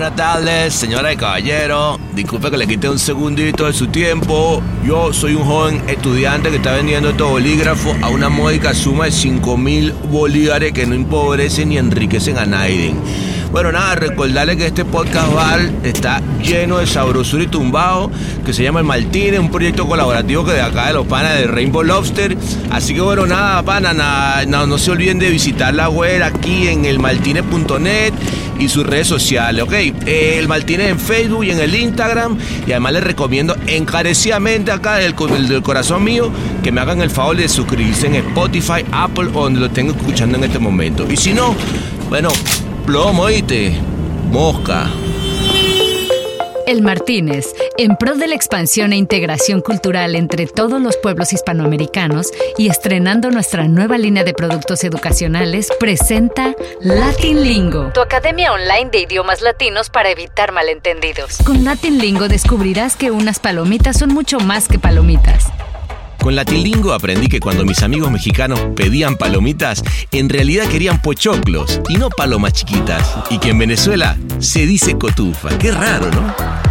Buenas tardes, señora y caballero. Disculpe que le quite un segundito de su tiempo. Yo soy un joven estudiante que está vendiendo este bolígrafo a una módica suma de 5 mil bolívares que no empobrecen ni enriquecen a nadie. Bueno, nada, recordarle que este podcast bar está lleno de sabrosura y tumbado, que se llama El Martínez, un proyecto colaborativo que de acá de los panas de Rainbow Lobster. Así que bueno, nada, pana, nada, no, se olviden de visitar la web aquí en elmartinez.net y sus redes sociales, ¿ok? Eh, el Martínez en Facebook y en el Instagram. Y además les recomiendo encarecidamente acá del, del corazón mío que me hagan el favor de suscribirse en Spotify, Apple o donde lo estén escuchando en este momento. Y si no, bueno, plomo, oíste, mosca. El Martínez, en pro de la expansión e integración cultural entre todos los pueblos hispanoamericanos y estrenando nuestra nueva línea de productos educacionales, presenta Latin Lingo, tu academia online de idiomas latinos para evitar malentendidos. Con Latin Lingo descubrirás que unas palomitas son mucho más que palomitas. Con Latilingo aprendí que cuando mis amigos mexicanos pedían palomitas, en realidad querían pochoclos y no palomas chiquitas. Y que en Venezuela se dice cotufa. Qué raro, ¿no?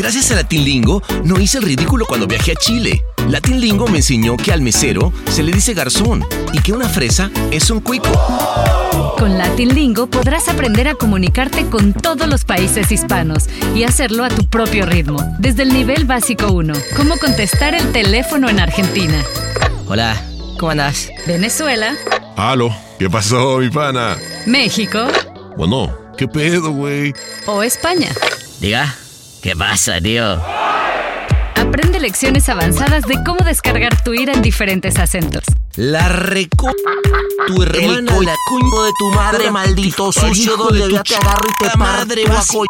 Gracias a Latinlingo no hice el ridículo cuando viajé a Chile. Latinlingo me enseñó que al mesero se le dice garzón y que una fresa es un cuico. Con Latinlingo podrás aprender a comunicarte con todos los países hispanos y hacerlo a tu propio ritmo, desde el nivel básico 1. Cómo contestar el teléfono en Argentina. Hola, ¿cómo andás? Venezuela. Aló, ¿qué pasó, mi pana? México. Bueno, ¿qué pedo, güey? O España. Diga, ¿qué pasa, tío? Aprende lecciones avanzadas de cómo descargar tu ira en diferentes acentos. La reco... Tu hermana, El la coño de tu madre, maldito sucio, Hijo de donde tu ya te agarro y te madre, coño,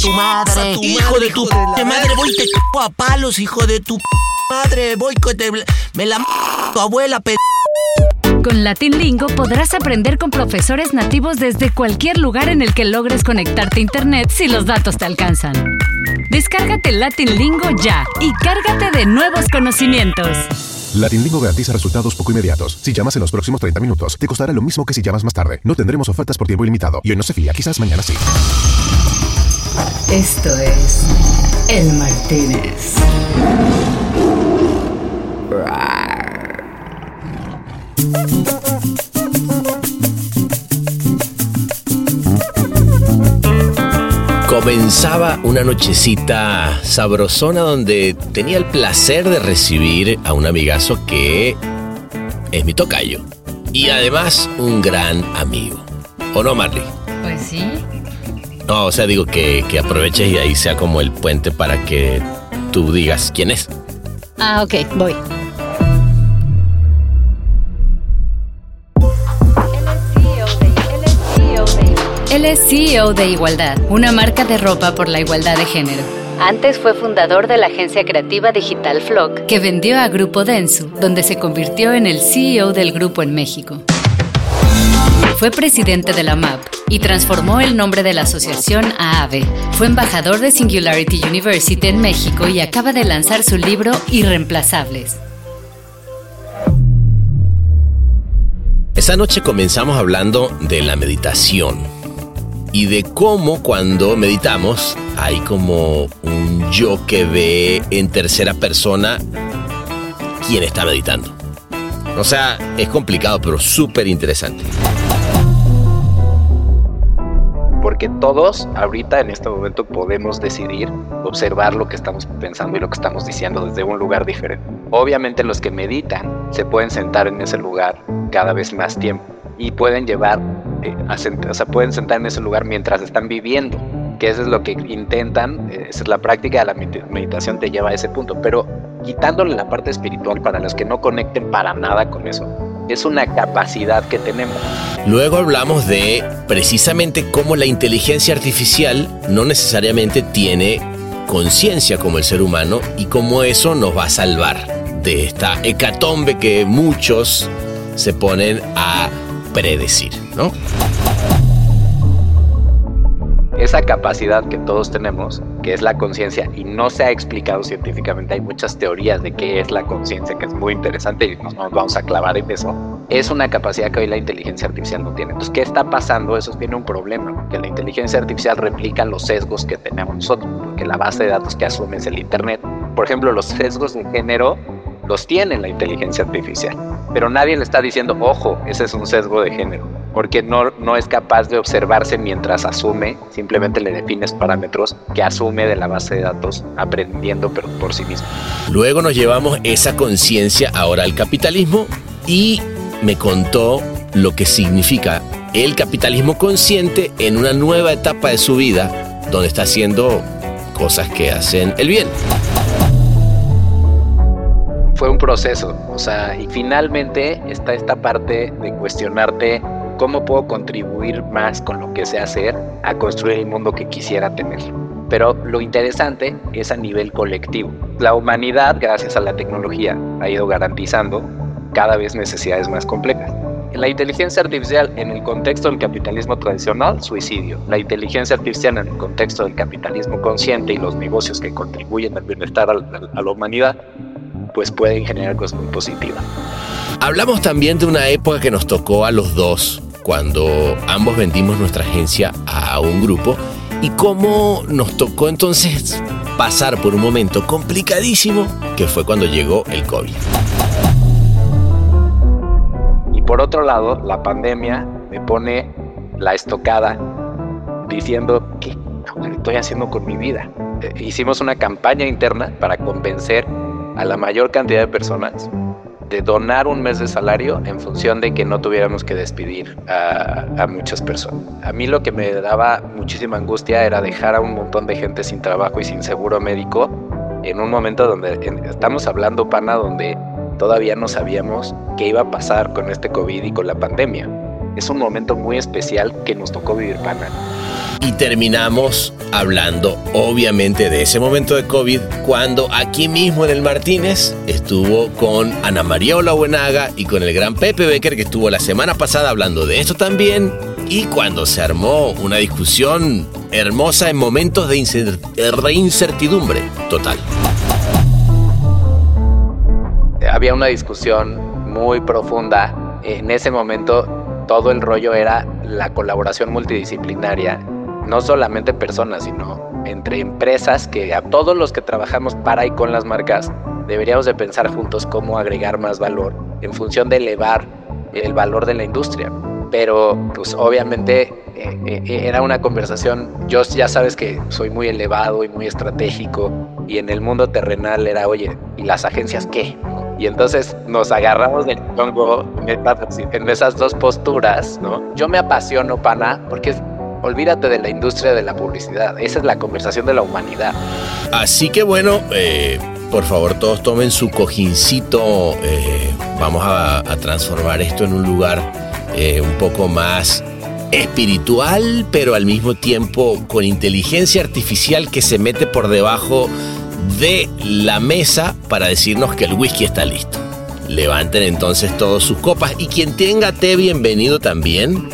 tu madre. hijo de tu madre, voy y te c a palos, hijo de tu p- madre, voy que te... Me la m tu abuela, p... Con Latinlingo podrás aprender con profesores nativos desde cualquier lugar en el que logres conectarte a internet si los datos te alcanzan. Descárgate Latinlingo ya y cárgate de nuevos conocimientos. Latinlingo garantiza resultados poco inmediatos. Si llamas en los próximos 30 minutos, te costará lo mismo que si llamas más tarde. No tendremos ofertas por tiempo ilimitado. Y hoy no se fía, quizás mañana sí. Esto es El Martínez. Comenzaba una nochecita sabrosona donde tenía el placer de recibir a un amigazo que es mi tocayo. Y además un gran amigo. ¿O no, Marley? Pues sí. No, o sea, digo que, que aproveches y ahí sea como el puente para que tú digas quién es. Ah, ok, voy. Él es CEO de Igualdad, una marca de ropa por la igualdad de género. Antes fue fundador de la agencia creativa digital Flock, que vendió a Grupo Densu, donde se convirtió en el CEO del grupo en México. Fue presidente de la MAP y transformó el nombre de la asociación a AVE. Fue embajador de Singularity University en México y acaba de lanzar su libro Irreemplazables. Esa noche comenzamos hablando de la meditación y de cómo cuando meditamos hay como un yo que ve en tercera persona quién está meditando. O sea, es complicado, pero súper interesante. porque todos ahorita en este momento podemos decidir observar lo que estamos pensando y lo que estamos diciendo desde un lugar diferente. Obviamente los que meditan se pueden sentar en ese lugar cada vez más tiempo y pueden llevar, sent- o sea, pueden sentar en ese lugar mientras están viviendo, que eso es lo que intentan, eh, esa es la práctica de la medit- meditación te lleva a ese punto, pero quitándole la parte espiritual para los que no conecten para nada con eso, es una capacidad que tenemos. Luego hablamos de precisamente cómo la inteligencia artificial no necesariamente tiene conciencia como el ser humano y cómo eso nos va a salvar de esta hecatombe que muchos se ponen a predecir, esa capacidad que todos tenemos que es la conciencia y no se ha explicado científicamente, hay muchas teorías de qué es la conciencia, que es muy interesante y nos, nos vamos a clavar en eso, es una capacidad que hoy la inteligencia artificial no tiene. Entonces, ¿qué está pasando? Eso tiene un problema, que la inteligencia artificial replica los sesgos que tenemos nosotros, porque la base de datos que asume es el Internet. Por ejemplo, los sesgos de género los tiene la inteligencia artificial, pero nadie le está diciendo, ojo, ese es un sesgo de género, porque no, no es capaz de observarse mientras asume, simplemente le defines parámetros que asume de la base de datos aprendiendo pero por sí mismo. Luego nos llevamos esa conciencia ahora al capitalismo y me contó lo que significa el capitalismo consciente en una nueva etapa de su vida, donde está haciendo cosas que hacen el bien fue un proceso, o sea, y finalmente está esta parte de cuestionarte cómo puedo contribuir más con lo que sé hacer a construir el mundo que quisiera tener. Pero lo interesante es a nivel colectivo. La humanidad, gracias a la tecnología, ha ido garantizando cada vez necesidades más complejas. La inteligencia artificial en el contexto del capitalismo tradicional, suicidio. La inteligencia artificial en el contexto del capitalismo consciente y los negocios que contribuyen al bienestar a la humanidad, pues pueden generar cosas muy positivas. Hablamos también de una época que nos tocó a los dos, cuando ambos vendimos nuestra agencia a un grupo y cómo nos tocó entonces pasar por un momento complicadísimo que fue cuando llegó el COVID. Y por otro lado, la pandemia me pone la estocada diciendo que estoy haciendo con mi vida. Eh, hicimos una campaña interna para convencer a la mayor cantidad de personas de donar un mes de salario en función de que no tuviéramos que despedir a, muchas personas. A mí lo que me daba muchísima angustia era dejar a un montón de gente sin trabajo y sin seguro médico en un momento donde estamos hablando, pana, donde todavía no sabíamos qué iba a pasar con este COVID y con la pandemia. Es un momento muy especial que nos tocó vivir, pana. Y terminamos hablando obviamente de ese momento de COVID cuando aquí mismo en el Martínez estuvo con Ana María Olabuenaga y con el gran Pepe Becker que estuvo la semana pasada hablando de esto también y cuando se armó una discusión hermosa en momentos de incertidumbre total. Había una discusión muy profunda. En ese momento todo el rollo era la colaboración multidisciplinaria no solamente personas, sino entre empresas que a todos los que trabajamos para y con las marcas deberíamos de pensar juntos cómo agregar más valor en función de elevar el valor de la industria. Pero pues obviamente eh, eh, era una conversación, yo ya sabes que soy muy elevado y muy estratégico y en el mundo terrenal era, oye, ¿y las agencias qué? Y entonces nos agarramos del chongo en esas dos posturas, ¿no? Yo me apasiono, pana, porque olvídate de la industria de la publicidad. Esa es la conversación de la humanidad. Así que bueno, eh, por favor todos tomen su cojincito. Eh, vamos a, transformar esto en un lugar eh, un poco más espiritual, pero al mismo tiempo con inteligencia artificial que se mete por debajo de la mesa para decirnos que el whisky está listo. Levanten entonces todos sus copas y quien tenga té bienvenido también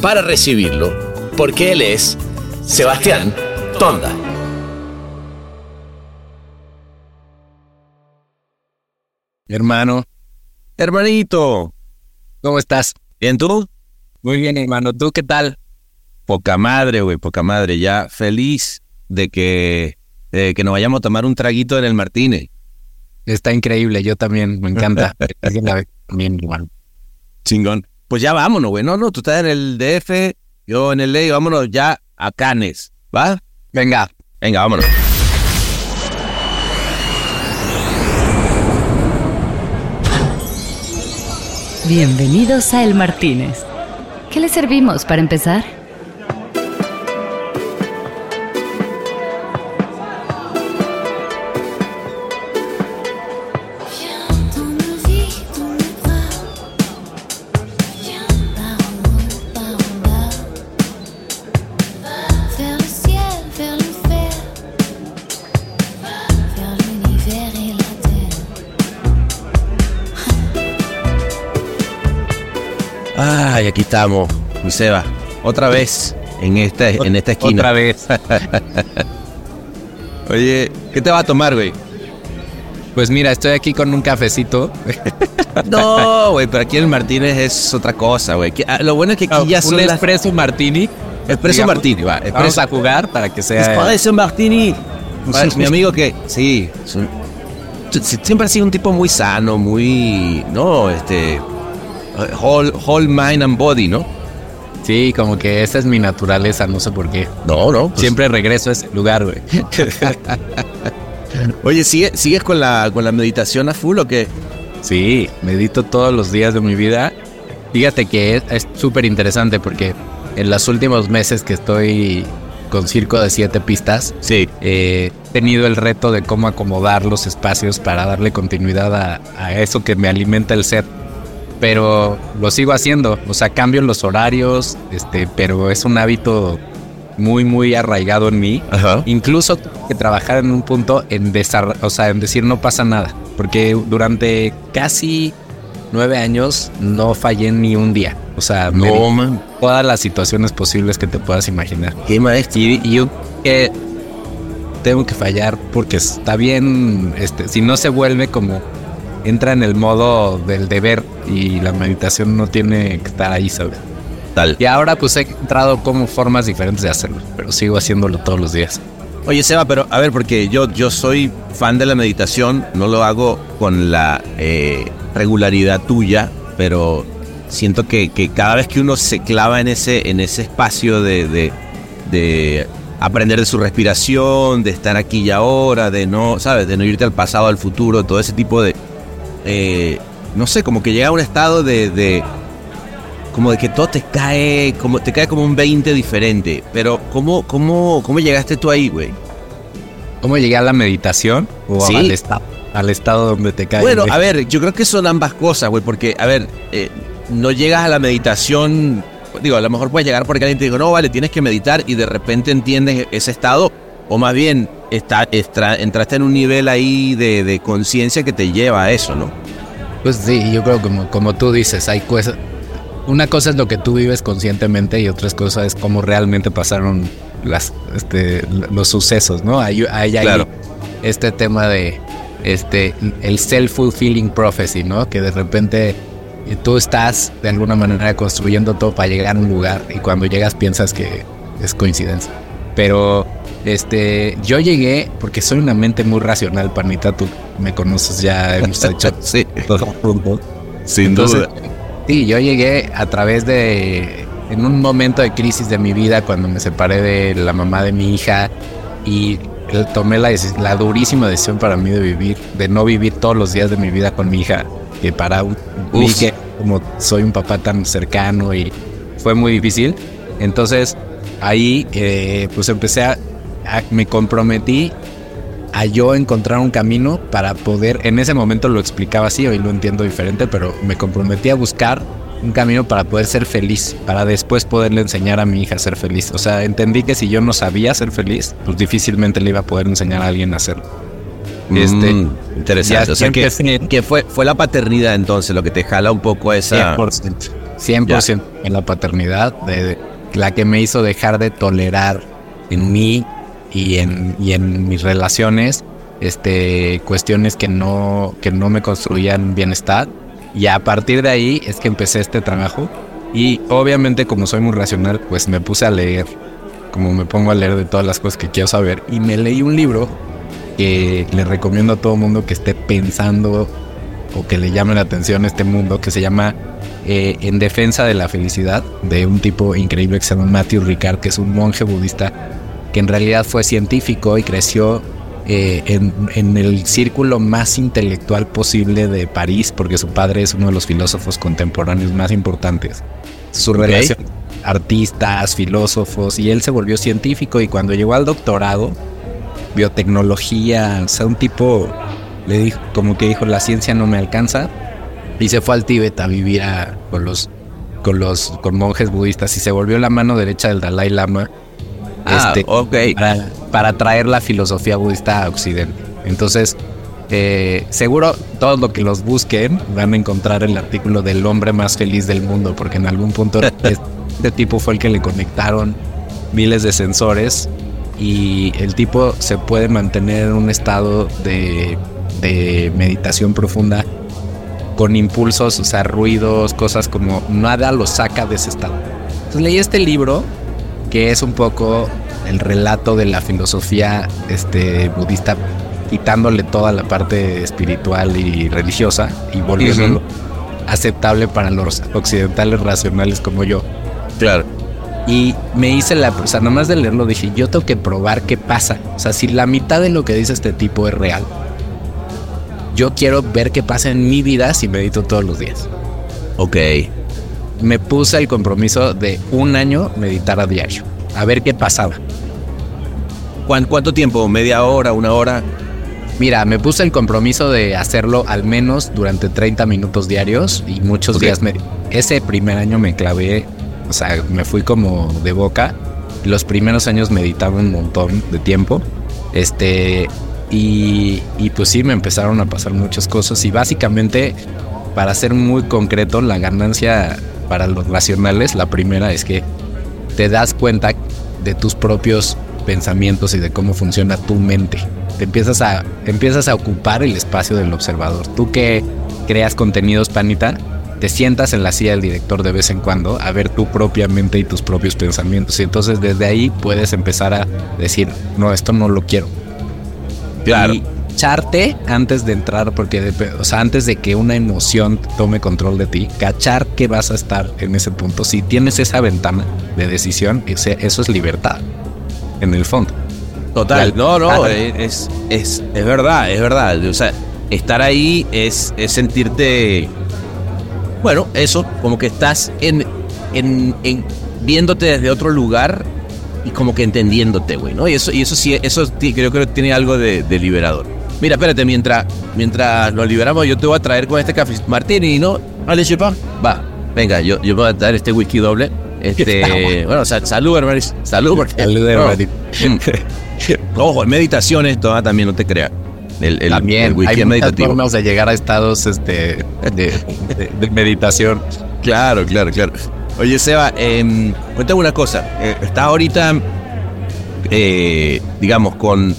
para recibirlo porque él es Sebastián Tonda. Hermano. Hermanito. ¿Cómo estás? ¿Bien tú? Muy bien, hermano. ¿Tú qué tal? Poca madre, güey, poca madre. Ya feliz de que, que nos vayamos a tomar un traguito en el Martínez. Está increíble, yo también, me encanta. Bien, igual. Chingón. Pues ya vámonos, güey. No, no, tú estás en el DF, yo en el ley, vámonos ya a Canes, ¿va? Venga. Venga, vámonos. Bienvenidos a El Martínez. ¿Qué le servimos para empezar? Aquí estamos, mi Seba. Otra vez en esta, en esta esquina. Otra vez. Oye, ¿qué te va a tomar, güey? Pues mira, estoy aquí con un cafecito. No, güey, pero aquí el Martínez es otra cosa, güey. Ah, Lo bueno es que aquí ya un son las... espresso martini. Espresso Digamos, Martini, va. Vamos a jugar para que sea... espresso Martini. Va, Mi amigo que... Sí. un- siempre ha sido un tipo muy sano, muy... No, este... Whole, whole mind and body, ¿no? Sí, como que esa es mi naturaleza, no sé por qué. No, no. pues- Siempre regreso a ese lugar, güey. Oye, ¿sigue- ¿sigues con la, con la meditación a full o qué? Sí, medito todos los días de mi vida. Fíjate que es- súper interesante porque en los últimos meses que estoy con Circo de Siete Pistas, Sí. eh, he tenido el reto de cómo acomodar los espacios para darle continuidad a, a eso que me alimenta el ser. Pero lo sigo haciendo, o sea, cambio los horarios, este, pero es un hábito muy, muy arraigado en mí. Ajá. Incluso que trabajar en un punto en, o sea, en decir no pasa nada. Porque durante casi nueve años no fallé ni un día. O sea, No, man. todas las situaciones posibles que te puedas imaginar. Qué maestro. Y, y yo que tengo que fallar porque está bien, este, si no se vuelve como entra en el modo del deber y la meditación no tiene que estar ahí, ¿sabes? Tal. Y ahora pues he encontrado como formas diferentes de hacerlo, pero sigo haciéndolo todos los días. Oye, Seba, pero a ver, porque yo, yo soy fan de la meditación, no lo hago con la eh, regularidad tuya, pero siento que, que cada vez que uno se clava en ese, en ese espacio de, de, de aprender de su respiración, de estar aquí y ahora, de no, ¿sabes? De no irte al pasado, al futuro, todo ese tipo de... eh, no sé, como que llega a un estado de, de como de que todo te cae, como te cae como un 20 diferente. Pero ¿cómo, cómo, cómo llegaste tú ahí, güey? ¿Cómo llegué a la meditación o Sí. al estado? Al estado donde te cae. Bueno, el- a ver, yo creo que son ambas cosas, güey, porque, a ver, eh, no llegas a la meditación, digo, a lo mejor puedes llegar porque alguien te dijo, no, vale, tienes que meditar y de repente entiendes ese estado, o más bien está, estra- entraste en un nivel ahí de, de conciencia que te lleva a eso, ¿no? Pues sí, yo creo como, como tú dices, hay cosas. Una cosa es lo que tú vives conscientemente y otra cosa es cómo realmente pasaron las, este, los sucesos, ¿no? Hay, hay ahí Claro. este tema de este, el self-fulfilling prophecy, ¿no? Que de repente tú estás de alguna manera construyendo todo para llegar a un lugar y cuando llegas piensas que es coincidencia. Pero este, yo llegué porque soy una mente muy racional, Panita, tú me conoces ya, hemos hecho sí, todo juntos. sin Entonces, duda. Sí, yo llegué a través de, en un momento de crisis de mi vida, cuando me separé de la mamá de mi hija y tomé la, la durísima decisión para mí de vivir, de no vivir todos los días de mi vida con mi hija, que para un- que como soy un papá tan cercano y fue muy difícil. Entonces ahí eh, pues empecé a, a- me comprometí a yo encontrar un camino para poder, en ese momento lo explicaba así, hoy lo entiendo diferente, pero me comprometí a buscar un camino para poder ser feliz, para después poderle enseñar a mi hija a ser feliz. O sea, entendí que si yo no sabía ser feliz, pues difícilmente le iba a poder enseñar a alguien a hacerlo. Este, Mm, interesante. ya O sea, que, que fue, fue la paternidad entonces lo que te jala un poco esa... 100%. 100% en la paternidad, de, de- la que me hizo dejar de tolerar en mí y en, y en mis relaciones este, cuestiones que no, que no me construían bienestar. Y a partir de ahí es que empecé este trabajo. Y obviamente como soy muy racional, pues me puse a leer, como me pongo a leer de todas las cosas que quiero saber. Y me leí un libro que le recomiendo a todo mundo que esté pensando o que le llame la atención este mundo que se llama eh, En defensa de la felicidad de un tipo increíble que se llama Matthew Ricard, que es un monje budista que en realidad fue científico y creció eh, en, en el círculo más intelectual posible de París, porque su padre es uno de los filósofos contemporáneos más importantes. Su relación artistas, filósofos, y él se volvió científico y cuando llegó al doctorado, biotecnología, o sea, un tipo le dijo, como que dijo, la ciencia no me alcanza, y se fue al Tíbet a vivir a- con los con los con monjes budistas y se volvió la mano derecha del Dalai Lama Ah, este, ok. para, para traer la filosofía budista a Occidente. Entonces, eh, seguro todos los que los busquen van a encontrar el artículo del hombre más feliz del mundo, porque en algún punto este tipo fue el que le conectaron miles de sensores y el tipo se puede mantener en un estado de, de meditación profunda con impulsos, o sea, ruidos, cosas como nada lo saca de ese estado. Entonces leí este libro que es un poco el relato de la filosofía este, budista, quitándole toda la parte espiritual y religiosa y volviéndolo aceptable para los occidentales racionales como yo. Claro. Y me hice la, o sea, nomás de leerlo dije, yo tengo que probar qué pasa. O sea, si la mitad de lo que dice este tipo es real, yo quiero ver qué pasa en mi vida si medito todos los días. Ok. Me puse el compromiso de un año meditar a diario, a ver qué pasaba. ¿Cuán- ¿Cuánto tiempo? ¿Media hora? ¿Una hora? Mira, me puse el compromiso de hacerlo al menos durante 30 minutos diarios y muchos días me... Ese primer año me clavé, o sea, me fui como de boca. Los primeros años meditaba un montón de tiempo. Este, y, y pues sí, me empezaron a pasar muchas cosas y básicamente, para ser muy concreto, la ganancia para los racionales, la primera es que te das cuenta de tus propios pensamientos y de cómo funciona tu mente. Te empiezas a, empiezas a ocupar el espacio del observador. Tú que creas contenidos, Panita, te sientas en la silla del director de vez en cuando a ver tu propia mente y tus propios pensamientos. Y entonces desde ahí puedes empezar a decir, no, esto no lo quiero. Claro. Y echarte antes de entrar, porque, de- o sea, antes de que una emoción tome control de ti, cachar que vas a estar en ese punto. Si tienes esa ventana de decisión, ese- eso es libertad, en el fondo. Total, no, no, Ah, es, es, es verdad, es verdad. O sea, estar ahí es, es sentirte, bueno, eso, como que estás en, en, en- viéndote desde otro lugar y como que entendiéndote, güey, ¿no? Y eso, y eso sí, eso creo que tiene algo de, de liberador. Mira, espérate, mientras, mientras lo liberamos, yo te voy a traer con este café martini, ¿no? Vale, chepa. Va, venga, yo, yo voy a dar este whisky doble. Este, bueno, sa- salud, hermanos. Salud, porque. Salud, no. hermanito. Ojo, en meditación esto ah, también no te creas. El, el, También el whisky hay meditativo. formas de llegar a estados este, de, de- de meditación. Claro, claro, claro. Oye, Seba, eh, cuéntame una cosa. Eh, estás ahorita, eh, digamos, con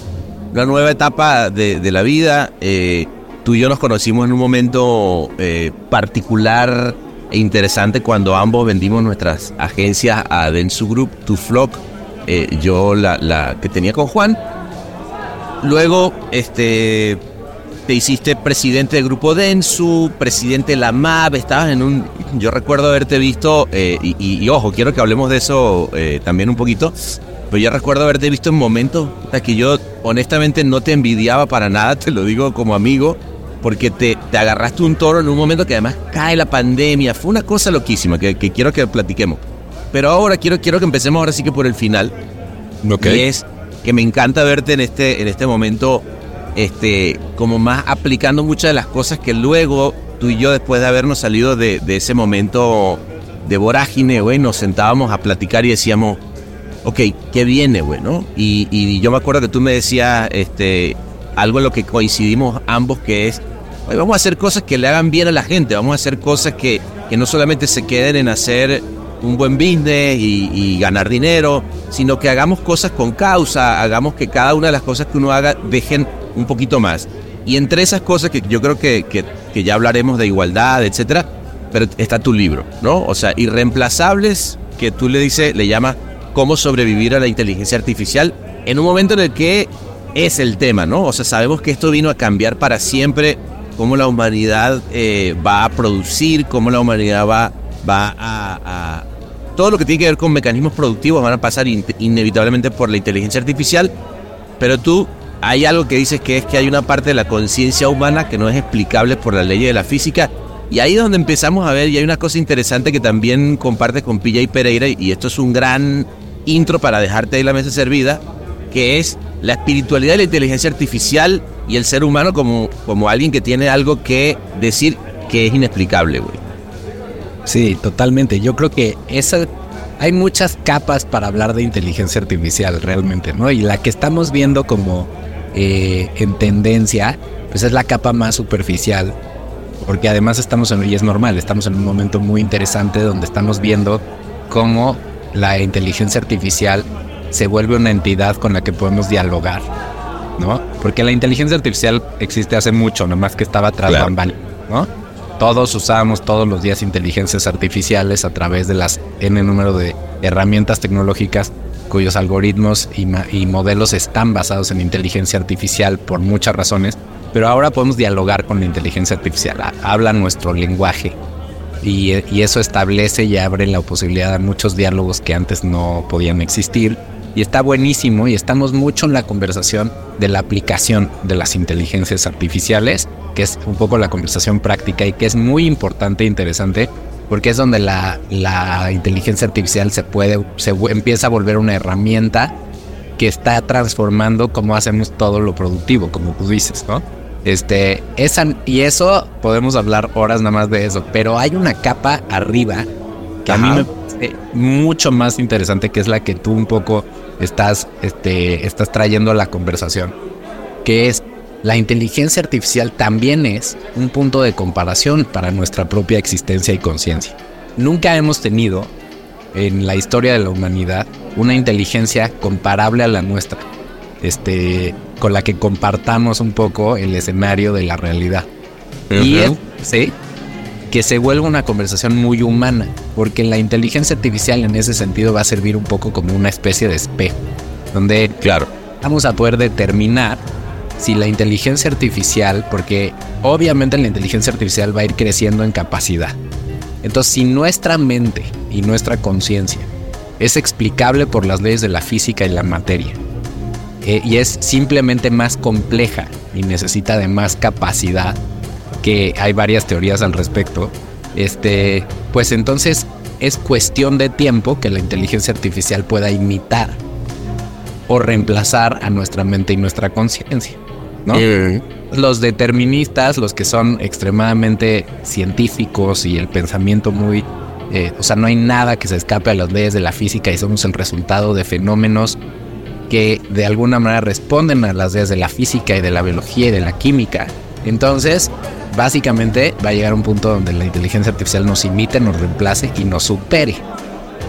una nueva etapa de, de la vida. eh, tú y yo nos conocimos en un momento eh, particular e interesante cuando ambos vendimos nuestras agencias a Densu Group, Tu Flock. eh, yo la, la que tenía con Juan. Luego, este, te hiciste presidente del grupo Densu, presidente de la MAP, estabas en un... Yo recuerdo haberte visto, y, y- ojo, quiero que hablemos de eso también un poquito, pero yo recuerdo haberte visto en momentos puta, que yo honestamente no te envidiaba para nada, te lo digo como amigo, porque te, te agarraste un toro en un momento que además cae la pandemia, fue una cosa loquísima que, que quiero que platiquemos. Pero ahora quiero, quiero que empecemos ahora sí que por el final. Ok. Y es que me encanta verte en este, en este momento, este, como más aplicando muchas de las cosas que luego tú y yo, después de habernos salido de, de ese momento de vorágine, güey, nos sentábamos a platicar y decíamos, ok, ¿qué viene, güey? Y, y yo me acuerdo que tú me decías, este, algo en lo que coincidimos ambos, que es, "Oye, vamos a hacer cosas que le hagan bien a la gente, vamos a hacer cosas que, que no solamente se queden en hacer un buen business y, y ganar dinero, sino que hagamos cosas con causa, hagamos que cada una de las cosas que uno haga dejen un poquito más. Y entre esas cosas que yo creo que, que, que ya hablaremos de igualdad, etcétera, pero está tu libro, ¿no? O sea, irreemplazables, que tú le dices, le llamas cómo sobrevivir a la inteligencia artificial en un momento en el que es el tema, ¿no? O sea, sabemos que esto vino a cambiar para siempre cómo la humanidad eh, va a producir, cómo la humanidad va, va a, Todo lo que tiene que ver con mecanismos productivos van a pasar in- inevitablemente por la inteligencia artificial, pero tú hay algo que dices que es que hay una parte de la conciencia humana que no es explicable por la ley de la física. Y ahí es donde empezamos a ver, y hay una cosa interesante que también compartes con y Pereira, y esto es un gran intro para dejarte ahí la mesa servida, que es la espiritualidad de la inteligencia artificial y el ser humano como, como alguien que tiene algo que decir que es inexplicable, güey. Sí, totalmente. Yo creo que esa hay muchas capas para hablar de inteligencia artificial realmente, ¿no? Y la que estamos viendo como eh, en tendencia, pues es la capa más superficial, porque además estamos en, y es normal, estamos en un momento muy interesante donde estamos viendo cómo la inteligencia artificial se vuelve una entidad con la que podemos dialogar, ¿no? Porque la inteligencia artificial existe hace mucho, nomás que estaba tras Claro. bambal, ¿no? Todos usamos todos los días inteligencias artificiales a través de las N número de herramientas tecnológicas cuyos algoritmos y, y modelos están basados en inteligencia artificial por muchas razones, pero ahora podemos dialogar con la inteligencia artificial, ha- habla nuestro lenguaje y, eso establece y abre la posibilidad a muchos diálogos que antes no podían existir. Y está buenísimo y estamos mucho en la conversación de la aplicación de las inteligencias artificiales, que es un poco la conversación práctica y que es muy importante e interesante porque es donde la, la inteligencia artificial se puede, se empieza a volver una herramienta que está transformando cómo hacemos todo lo productivo, como tú dices, ¿no? Este, esa, y eso podemos hablar horas nada más de eso, pero hay una capa arriba que a mí me parece mucho más interesante, que es la que tú un poco estás, este, estás trayendo a la conversación, que es la inteligencia artificial también es un punto de comparación para nuestra propia existencia y conciencia. Nunca hemos tenido en la historia de la humanidad una inteligencia comparable a la nuestra, este, con la que compartamos un poco el escenario de la realidad. Y es, sí, que se vuelva una conversación muy humana, porque la inteligencia artificial en ese sentido va a servir un poco como una especie de espejo, donde Claro. vamos a poder determinar si la inteligencia artificial, porque obviamente la inteligencia artificial va a ir creciendo en capacidad. Entonces, si nuestra mente y nuestra conciencia es explicable por las leyes de la física y la materia, eh, y es simplemente más compleja y necesita de más capacidad, que hay varias teorías al respecto, este, pues entonces es cuestión de tiempo que la inteligencia artificial pueda imitar o reemplazar a nuestra mente y nuestra conciencia, ¿no? Los deterministas, los que son extremadamente científicos y el pensamiento muy, eh, o sea, no hay nada que se escape a las leyes de la física y somos el resultado de fenómenos que de alguna manera responden a las leyes de la física y de la biología y de la química. Entonces, básicamente va a llegar un punto donde la inteligencia artificial nos imite, nos reemplace y nos supere.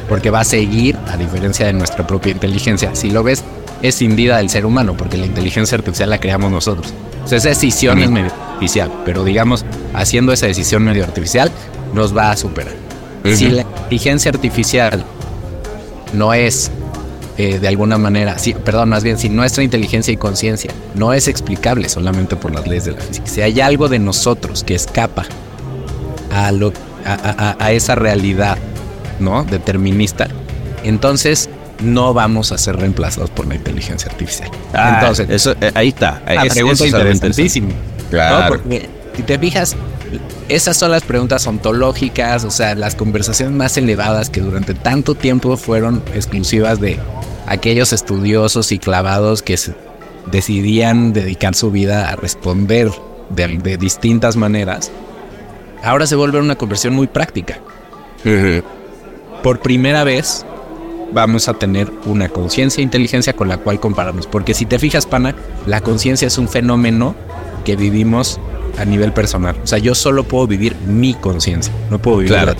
Porque va a seguir, a diferencia de nuestra propia inteligencia. Si lo ves, es cindida del ser humano, porque la inteligencia artificial la creamos nosotros. Esa decisión es medio artificial, pero digamos, haciendo esa decisión medio artificial, nos va a superar. Si la inteligencia artificial no es eh, de alguna manera, sí, perdón, más bien, si nuestra inteligencia y conciencia no es explicable solamente por las leyes de la física, si hay algo de nosotros que escapa a, lo, a, a- a esa realidad, ¿no? Determinista, entonces no vamos a ser reemplazados por la inteligencia artificial. Ah, entonces, eso, eh, ahí está. la Es- pregunta eso es algo interesantísima. Claro. ¿no? Porque si te fijas, esas son las preguntas ontológicas, o sea, las conversaciones más elevadas que durante tanto tiempo fueron exclusivas de aquellos estudiosos y clavados que decidían dedicar su vida a responder de, de distintas maneras. Ahora se vuelve una conversión muy práctica. Por primera vez vamos a tener una conciencia e inteligencia con la cual compararnos. Porque si te fijas, pana, la conciencia es un fenómeno que vivimos a nivel personal. O sea, yo solo puedo vivir mi conciencia, no puedo vivir Claro. la-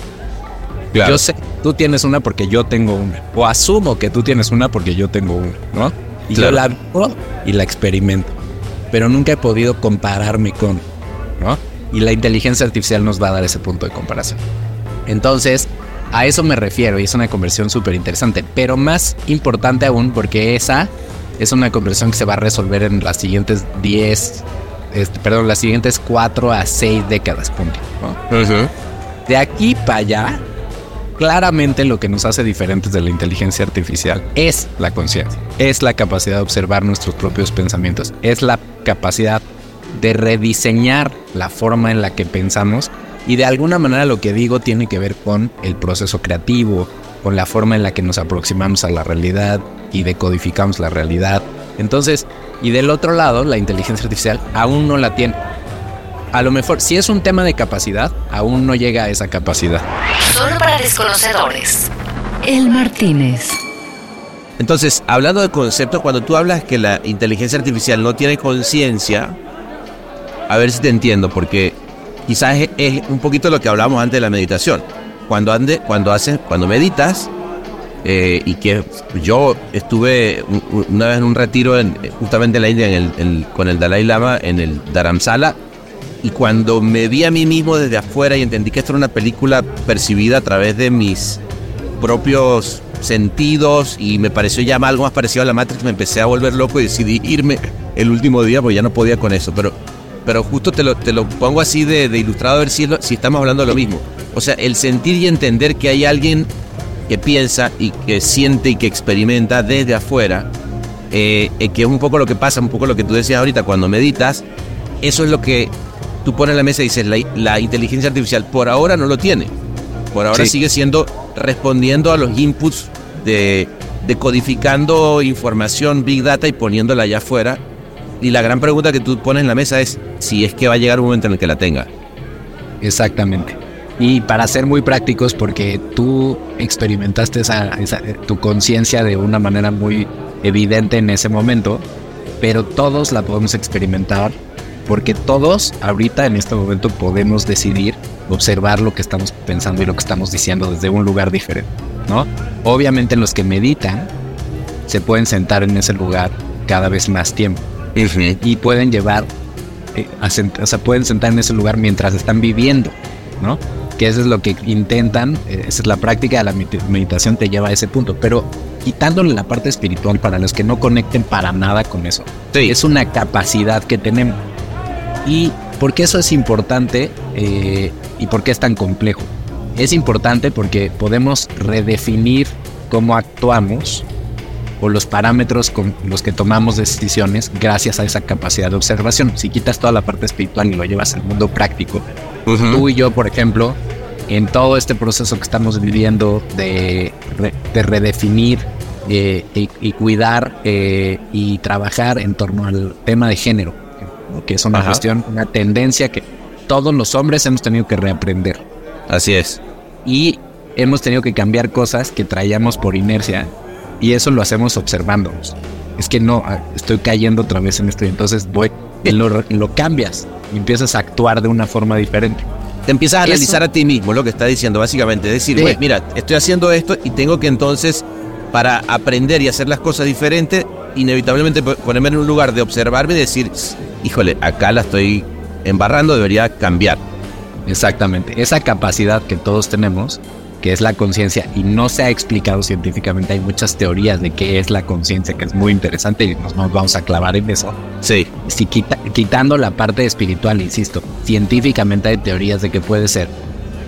Claro. Yo sé, tú tienes una porque yo tengo una. O asumo que tú tienes una porque yo tengo una, ¿no? Y Claro. yo la vivo y la experimento. Pero nunca he podido compararme con, ¿no? Y la inteligencia artificial nos va a dar ese punto de comparación. Entonces, a eso me refiero y es una conversión súper interesante. Pero más importante aún porque esa es una conversión que se va a resolver en las siguientes 10, este, perdón, las siguientes 4 a 6 décadas, punto. ¿no? De aquí para allá, claramente lo que nos hace diferentes de la inteligencia artificial es la conciencia, es la capacidad de observar nuestros propios pensamientos, es la capacidad de rediseñar la forma en la que pensamos y de alguna manera lo que digo tiene que ver con el proceso creativo, con la forma en la que nos aproximamos a la realidad y decodificamos la realidad. Entonces, y del otro lado, la inteligencia artificial aún no la tiene. A lo mejor, si es un tema de capacidad, aún no llega a esa capacidad. Solo para desconocedores. El Martínez. Entonces, hablando de concepto, cuando tú hablas que la inteligencia artificial no tiene conciencia, a ver si te entiendo, porque quizás es, es un poquito lo que hablábamos antes de la meditación. Cuando ande, cuando haces, cuando meditas, eh, y que yo estuve una vez en un retiro en, justamente en la India en el, con el Dalai Lama en el Dharamsala y cuando me vi a mí mismo desde afuera y entendí que esto era una película percibida a través de mis propios sentidos y me pareció ya algo más parecido a la Matrix, me empecé a volver loco y decidí irme el último día porque ya no podía con eso. Pero, pero justo te lo, te lo pongo así de, ilustrado a ver si, si estamos hablando de lo mismo. O sea, el sentir y entender que hay alguien que piensa y que siente y que experimenta desde afuera, eh, eh, que es un poco lo que pasa, un poco lo que tú decías ahorita cuando meditas, eso es lo que tú pones en la mesa y dices, la, inteligencia artificial por ahora no lo tiene. Por ahora sigue siendo respondiendo a los inputs de, decodificando información, big data y poniéndola allá afuera. Y la gran pregunta que tú pones en la mesa es si es que va a llegar un momento en el que la tenga. Exactamente. Y para ser muy prácticos, porque tú experimentaste esa, tu conciencia de una manera muy evidente en ese momento, pero todos la podemos experimentar porque todos ahorita en este momento podemos decidir observar lo que estamos pensando y lo que estamos diciendo desde un lugar diferente, ¿no? Obviamente los que meditan se pueden sentar en ese lugar cada vez más tiempo y pueden llevar, eh, o sea, pueden sentar en ese lugar mientras están viviendo, ¿no? Que eso es lo que intentan, eh, esa es la práctica de la meditación, te lleva a ese punto, pero quitándole la parte espiritual para los que no conecten para nada con eso. Es una capacidad que tenemos. ¿Y por qué eso es importante eh, y por qué es tan complejo? Es importante porque podemos redefinir cómo actuamos o los parámetros con los que tomamos decisiones gracias a esa capacidad de observación. Si quitas toda la parte espiritual y lo llevas al mundo práctico, tú y yo, por ejemplo, en todo este proceso que estamos viviendo de, redefinir eh, y, cuidar eh, y trabajar en torno al tema de género, que es una cuestión, una tendencia que todos los hombres hemos tenido que reaprender. Así es. Y hemos tenido que cambiar cosas que traíamos por inercia y eso lo hacemos observándonos. Es que no, ah, estoy cayendo otra vez en esto y entonces voy, lo, lo cambias y empiezas a actuar de una forma diferente. Te empiezas a analizar a ti mismo lo que está diciendo, básicamente. Es decir, mira, estoy haciendo esto y tengo que entonces, para aprender y hacer las cosas diferentes, inevitablemente ponerme en un lugar de observarme y decir, híjole, acá la estoy embarrando, debería cambiar. Exactamente. Esa capacidad que todos tenemos que es la conciencia y no se ha explicado científicamente. Hay muchas teorías de qué es la conciencia, que es muy interesante y nos, vamos a clavar en eso. Sí. Si quitando la parte espiritual, insisto, científicamente hay teorías de que puede ser.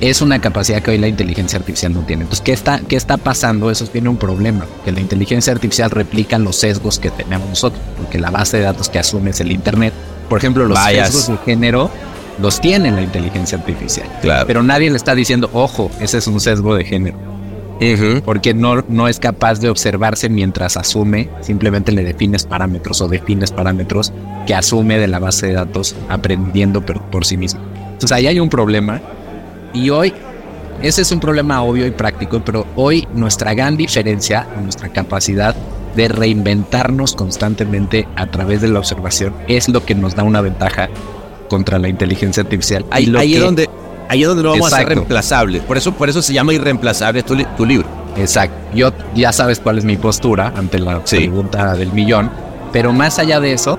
Es una capacidad que hoy la inteligencia artificial no tiene. Entonces, ¿qué está, qué está pasando? Eso tiene un problema, que la inteligencia artificial replica los sesgos que tenemos nosotros, porque la base de datos que asume es el Internet. Por ejemplo, los sesgos de género los tiene la inteligencia artificial. Claro. Pero nadie le está diciendo, ojo, ese es un sesgo de género. Porque no, no es capaz de observarse mientras asume, simplemente le defines parámetros o defines parámetros que asume de la base de datos aprendiendo por, por sí mismo. Entonces ahí hay un problema y hoy ese es un problema obvio y práctico, pero hoy nuestra gran diferencia, nuestra capacidad de reinventarnos constantemente a través de la observación es lo que nos da una ventaja contra la inteligencia artificial. Ahí, es donde ahí es donde lo vamos a hacer reemplazable. Por eso, por eso se llama irreemplazable tu, tu libro. Exacto. Yo ya sabes cuál es mi postura ante la pregunta del millón. Pero más allá de eso,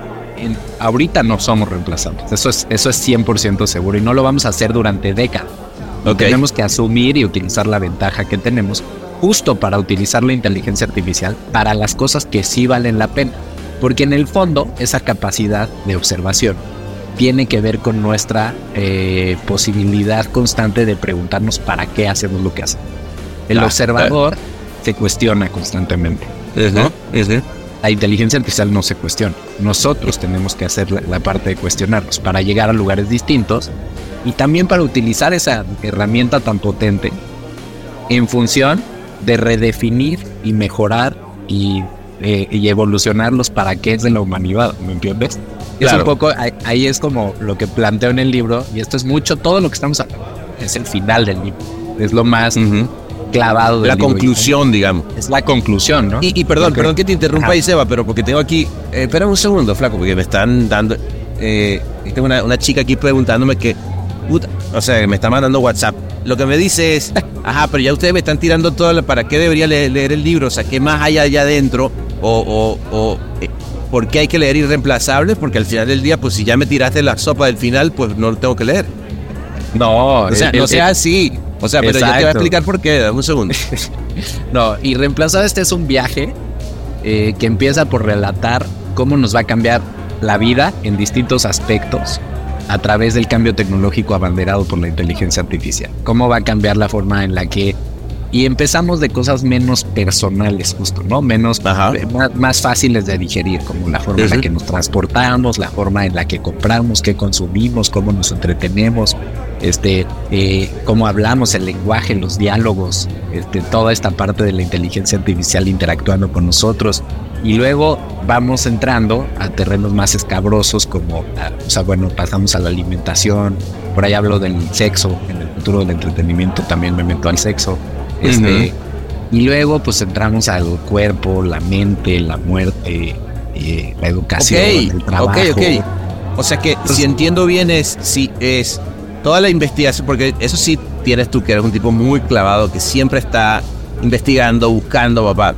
ahorita no somos reemplazables. Eso es, eso es 100% seguro y no lo vamos a hacer durante décadas. Tenemos que asumir y utilizar la ventaja que tenemos justo para utilizar la inteligencia artificial para las cosas que sí valen la pena. Porque en el fondo, esa capacidad de observación tiene que ver con nuestra eh, posibilidad constante de preguntarnos para qué hacemos lo que hacemos. El observador se cuestiona constantemente. ¿no? La inteligencia artificial no se cuestiona. Nosotros tenemos que hacer la, parte de cuestionarnos para llegar a lugares distintos y también para utilizar esa herramienta tan potente en función de redefinir y mejorar y, eh, y evolucionar los para qué es de la humanidad, ¿me entiendes? Es un poco, ahí es como lo que planteo en el libro, y esto es mucho, todo lo que estamos hablando, es el final del libro, es lo más clavado del La conclusión, digamos. Es la conclusión, ¿no? Y, perdón, perdón que te interrumpa ahí, Seba, pero porque tengo aquí, eh, espera un segundo, flaco, porque me están dando, eh, tengo una, chica aquí preguntándome que puta, o sea, me está mandando WhatsApp. Lo que me dice es, ajá, pero ya ustedes me están tirando todo, ¿para qué debería leer, leer el libro? O sea, ¿qué más hay allá adentro? O, o, o eh, ¿por qué hay que leer Irreemplazables? Porque al final del día, pues si ya me tiraste la sopa del final, pues no lo tengo que leer. No, O sea, el- no el- sea así. O sea, pero yo te voy a Exacto. explicar por qué, dame un segundo. No, y reemplazado este es un viaje eh, que empieza por relatar cómo nos va a cambiar la vida en distintos aspectos a través del cambio tecnológico abanderado por la inteligencia artificial. Cómo va a cambiar la forma en la que... Y empezamos de cosas menos personales, justo, ¿no? Menos, eh, más, más fáciles de digerir, como la forma en la que nos transportamos, la forma en la que compramos, qué consumimos, cómo nos entretenemos, este, eh, cómo hablamos, el lenguaje, los diálogos, este, toda esta parte de la inteligencia artificial interactuando con nosotros. Y luego vamos entrando a terrenos más escabrosos como, ah, o sea, bueno, pasamos a la alimentación, por ahí hablo del sexo, en el futuro del entretenimiento también me meto al sexo. Este, Y luego pues entramos al cuerpo, la mente, la muerte, eh, la educación, el trabajo. ok, ok. O sea que si entiendo bien es, si es toda la investigación, porque eso sí tienes tú que eres un tipo muy clavado, que siempre está investigando, buscando, papá.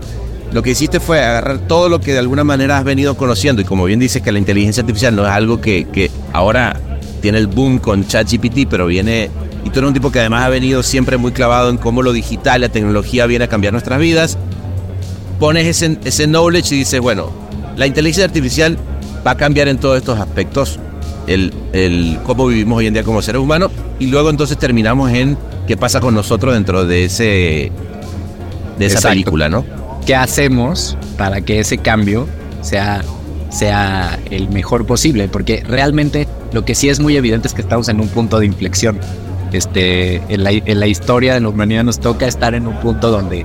Lo que hiciste fue agarrar todo lo que de alguna manera has venido conociendo y como bien dices que la inteligencia artificial no es algo que, que ahora tiene el boom con ChatGPT, pero viene... Y tú eres un tipo que además ha venido siempre muy clavado en cómo lo digital, la tecnología viene a cambiar nuestras vidas pones ese, ese knowledge y dices, bueno, la inteligencia artificial va a cambiar en todos estos aspectos el, el cómo vivimos hoy en día como seres humanos y luego entonces terminamos en qué pasa con nosotros dentro de ese de esa Exacto. película, ¿no? ¿Qué hacemos para que ese cambio sea, sea el mejor posible? Porque realmente lo que sí es muy evidente es que estamos en un punto de inflexión. Este, en, la, en la historia de la humanidad nos toca estar en un punto donde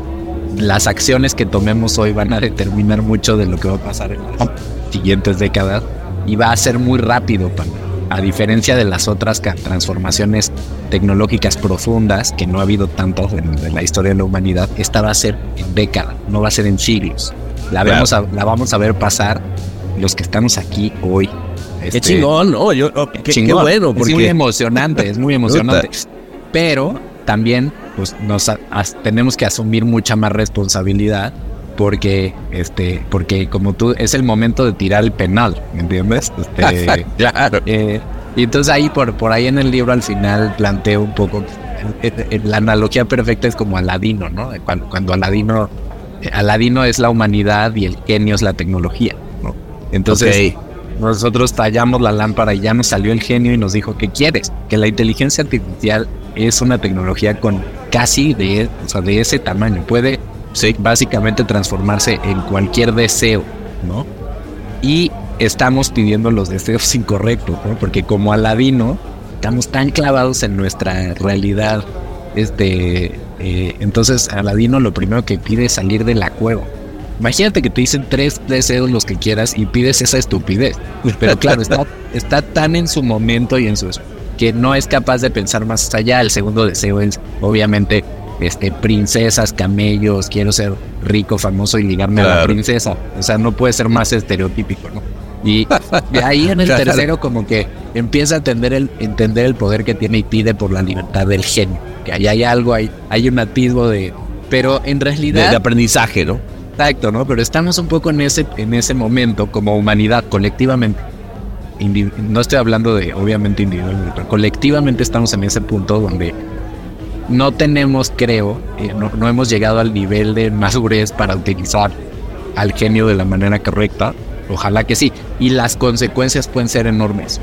las acciones que tomemos hoy van a determinar mucho de lo que va a pasar en las siguientes décadas y va a ser muy rápido, pana. a diferencia de las otras transformaciones tecnológicas profundas que no ha habido tantas en, en la historia de la humanidad, esta va a ser en décadas, no va a ser en siglos. La, vemos a- la vamos a ver pasar los que estamos aquí hoy. Qué Este, chingón, ¿no? Yo, oh, qué, qué chingón. bueno, Es muy porque emocionante, es muy emocionante. Pero también pues nos tenemos que asumir mucha más responsabilidad porque este porque como tú es el momento de tirar el penal, ¿me entiendes? Este, claro. eh, y entonces ahí por por ahí en el libro al final planteo un poco eh, eh, la analogía perfecta es como Aladino, ¿no? Cuando, cuando Aladino eh, Aladino es la humanidad y el genio es la tecnología, ¿no? Entonces Ok. Nosotros tallamos la lámpara y ya nos salió el genio y nos dijo, ¿qué quieres? Que la inteligencia artificial es una tecnología con casi de, o sea, de ese tamaño. Puede básicamente transformarse en cualquier deseo, ¿no? Y estamos pidiendo los deseos incorrectos, ¿no? Porque como Aladino, estamos tan clavados en nuestra realidad. Este, eh, entonces Aladino lo primero que pide es salir de la cueva. Imagínate que te dicen tres deseos los que quieras y pides esa estupidez. Pero claro, está, está tan en su momento y en su que no es capaz de pensar más allá. El segundo deseo es, obviamente, este, princesas, camellos, quiero ser rico, famoso y ligarme a la princesa. O sea, no puede ser más estereotípico, ¿no? Y de ahí en el Claro. tercero como que empieza a entender el, entender el poder que tiene y pide por la libertad del genio. Que ahí hay algo, hay, hay un atisbo de... Pero en de, realidad... de aprendizaje, ¿no? Exacto, ¿no? Pero estamos un poco en ese, en ese momento como humanidad, colectivamente. No estoy hablando de, obviamente, individualmente, pero colectivamente estamos en ese punto donde no tenemos, creo, eh, no, no hemos llegado al nivel de madurez para utilizar al genio de la manera correcta. Ojalá que sí. Y las consecuencias pueden ser enormes.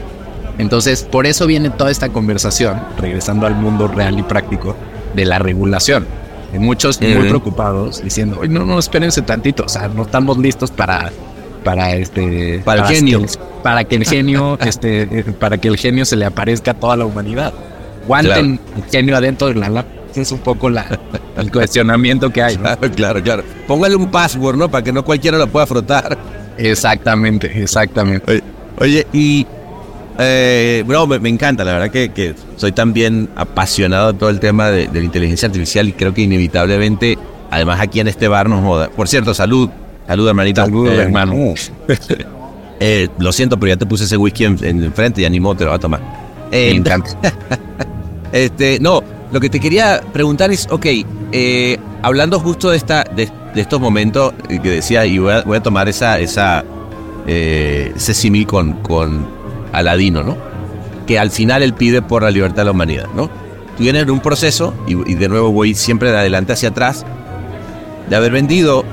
Entonces, por eso viene toda esta conversación, regresando al mundo real y práctico, de la regulación. Muchos muy preocupados diciendo, "Oye, no, no, espérense tantito, o sea, no estamos listos para, para este, Para el genio. para que el genio, este, para que el genio se le aparezca a toda la humanidad. Aguanten el genio adentro de la lámpara. Es un poco la, el cuestionamiento que hay. ¿no? Claro, claro, claro. Póngale un password, ¿no? Para que no cualquiera lo pueda frotar. Exactamente, exactamente. Oye, oye, y eh, bro, me, me encanta, la verdad que, que soy también apasionado de todo el tema de, de la inteligencia artificial y creo que inevitablemente, además aquí en este bar nos joda. Por cierto, salud, salud hermanito. Salud, Eh, hermano. eh, lo siento, pero ya te puse ese whisky en, en frente y animó, te lo va a tomar. Me encanta. Este, no, lo que te quería preguntar es, ok, hablando justo de esta, de, de estos momentos que decía, y voy a, voy a tomar esa, esa, ese símil con, con Aladino, ¿no? Que al final él pide por la libertad de la humanidad, ¿no? Tú vienes en un proceso, y, de nuevo voy siempre de adelante hacia atrás, de haber vendido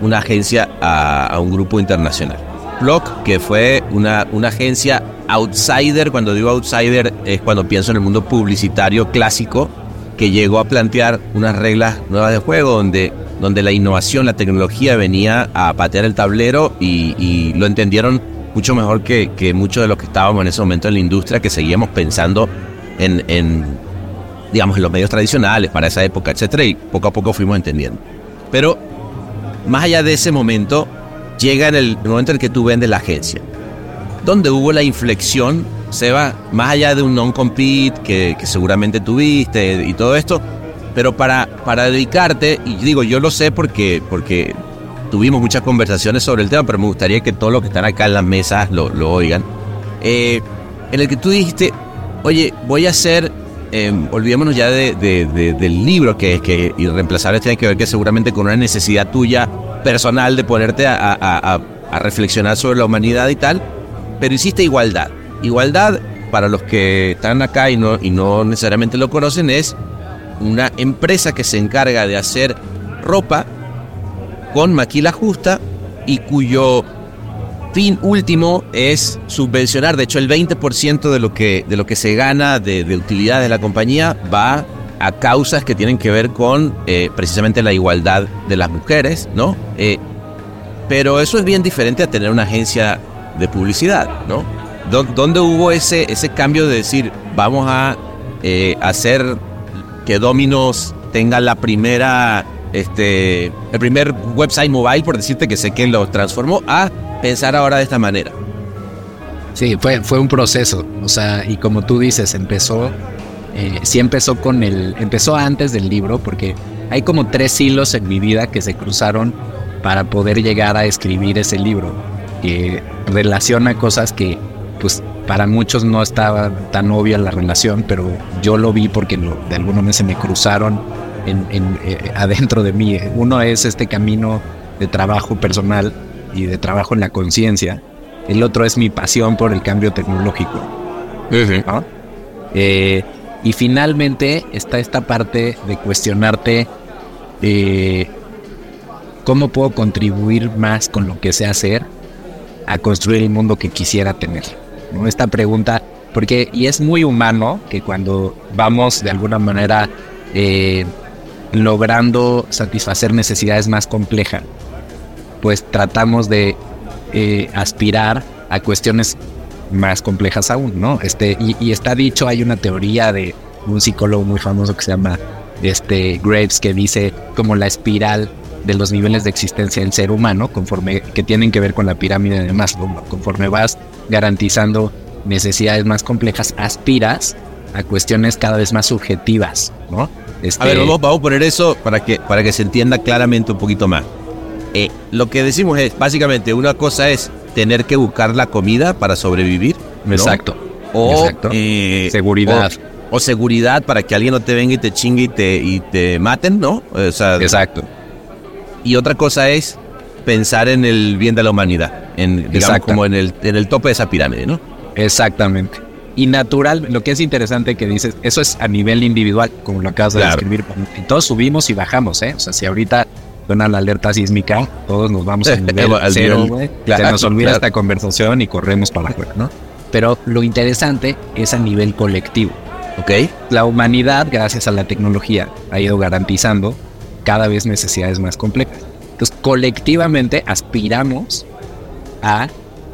una agencia a, un grupo internacional. Block, que fue una, una agencia outsider, cuando digo outsider es cuando pienso en el mundo publicitario clásico, que llegó a plantear unas reglas nuevas de juego donde, donde la innovación, la tecnología venía a patear el tablero y lo entendieron mucho mejor que, que muchos de los que estábamos en ese momento en la industria, que seguíamos pensando en, en, digamos, en los medios tradicionales para esa época, etcétera, y poco a poco fuimos entendiendo. Pero más allá de ese momento, llega en el momento en el que tú vendes la agencia. Donde hubo la inflexión, Seba, más allá de un non-compete que, que seguramente tuviste y todo esto, pero para, para dedicarte, y digo, yo lo sé porque, porque tuvimos muchas conversaciones sobre el tema, pero me gustaría que todos los que están acá en las mesas lo, lo oigan, eh, en el que tú dijiste, oye, voy a hacer, eh, olvidémonos ya de, de- de- del libro que, que Irreemplazables tiene que ver que seguramente con una necesidad tuya personal de ponerte a- a- a- a reflexionar sobre la humanidad y tal, pero hiciste igualdad. Igualdad, para los que están acá y no, y no necesariamente lo conocen, es una empresa que se encarga de hacer ropa con maquila justa y cuyo fin último es subvencionar, de hecho el 20% de lo que, de lo que se gana de, de utilidad de la compañía va a causas que tienen que ver con eh, precisamente la igualdad de las mujeres, ¿no? Eh, pero eso es bien diferente a tener una agencia de publicidad, ¿no? Dó- ¿Dónde hubo ese, ese cambio de decir, vamos a eh, hacer que Dominos tenga la primera, este, el primer website mobile, por decirte que sé que lo transformó, a pensar ahora de esta manera? Sí, fue, fue un proceso. O sea, y como tú dices, empezó. eh, sí empezó con el. Empezó antes del libro, porque hay como tres hilos en mi vida que se cruzaron para poder llegar a escribir ese libro. Que relaciona cosas que, pues, para muchos no estaba tan obvia la relación, pero yo lo vi porque lo- de alguna manera se me cruzaron en, en, eh, adentro de mí. Uno es este camino de trabajo personal y de trabajo en la conciencia. El otro es mi pasión por el cambio tecnológico. ¿no? Eh, y finalmente está esta parte de cuestionarte eh, cómo puedo contribuir más con lo que sé hacer a construir el mundo que quisiera tener. ¿no? Esta pregunta, porque, y es muy humano que cuando vamos de alguna manera eh, logrando satisfacer necesidades más complejas, pues tratamos de eh, aspirar a cuestiones más complejas aún, ¿no? Este, y, y está dicho, hay una teoría de un psicólogo muy famoso que se llama este, Graves, que dice como la espiral de los niveles de existencia del ser humano, conforme que tienen que ver con la pirámide de Maslow, conforme vas garantizando necesidades más complejas, aspiras a cuestiones cada vez más subjetivas, ¿no? Este, A ver, vamos, vamos a poner eso para que, para que se entienda claramente un poquito más. Eh, lo que decimos es, básicamente, una cosa es tener que buscar la comida para sobrevivir. ¿no? Exacto. O Exacto. eh, Seguridad. O, o seguridad para que alguien no te venga y te chingue y te, y te maten, ¿no? O sea, Exacto. Y otra cosa es pensar en el bien de la humanidad, en, digamos, como en el, en el tope de esa pirámide, ¿no? Exactamente. Y natural, lo que es interesante que dices, eso es a nivel individual, como lo acabas de Claro. describir. Y todos subimos y bajamos, ¿eh? O sea, si ahorita suena la alerta sísmica, todos nos vamos al nivel Al cero, güey. claro, Se nos olvida claro. esta conversación y corremos para afuera, ¿no? Pero lo interesante es a nivel colectivo. ¿Ok? La humanidad, gracias a la tecnología, ha ido garantizando cada vez necesidades más complejas. Entonces, colectivamente aspiramos a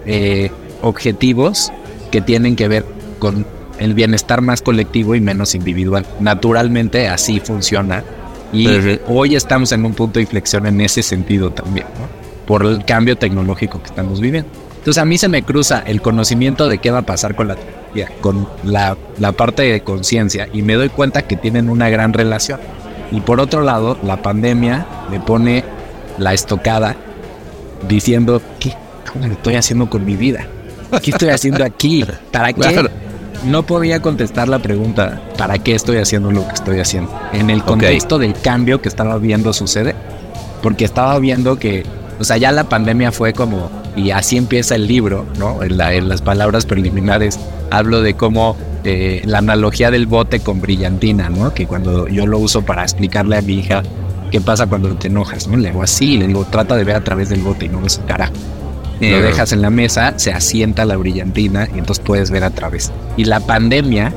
eh, objetivos que tienen que ver con el bienestar más colectivo y menos individual. Naturalmente así funciona y hoy estamos en un punto de inflexión en ese sentido también, ¿no? por el cambio tecnológico que estamos viviendo. Entonces a mí se me cruza el conocimiento de qué va a pasar con la tecnología, con la, la parte de conciencia y me doy cuenta que tienen una gran relación. Y por otro lado, la pandemia me pone la estocada diciendo, ¿qué cómo lo estoy haciendo con mi vida? ¿Qué estoy haciendo aquí? ¿Para qué? Claro. No podía contestar la pregunta, ¿para qué estoy haciendo lo que estoy haciendo? En el contexto del cambio que estaba viendo suceder. Porque estaba viendo que, o sea, ya la pandemia fue como, y así empieza el libro, ¿no? En, las palabras preliminares hablo de cómo eh, la analogía del bote con brillantina, ¿no? Que cuando yo lo uso para explicarle a mi hija qué pasa cuando te enojas, ¿no? Le hago así, le digo, trata de ver a través del bote y no ves su cara. Lo dejas en la mesa, se asienta la brillantina y entonces puedes ver a través. Y la pandemia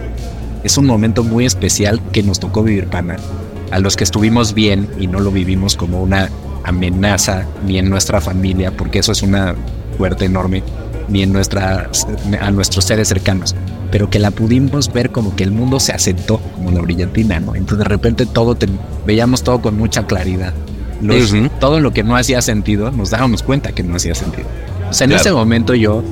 es un momento muy especial que nos tocó vivir, pana. A los que estuvimos bien y no lo vivimos como una amenaza ni en nuestra familia, porque eso es una fuerte enorme, ni en nuestra, a nuestros seres cercanos, pero que la pudimos ver como que el mundo se asentó como la brillantina, ¿no? Entonces de repente todo veíamos todo con mucha claridad. Todo lo que no hacía sentido, nos dábamos cuenta que no hacía sentido. O sea, en ese momento yo,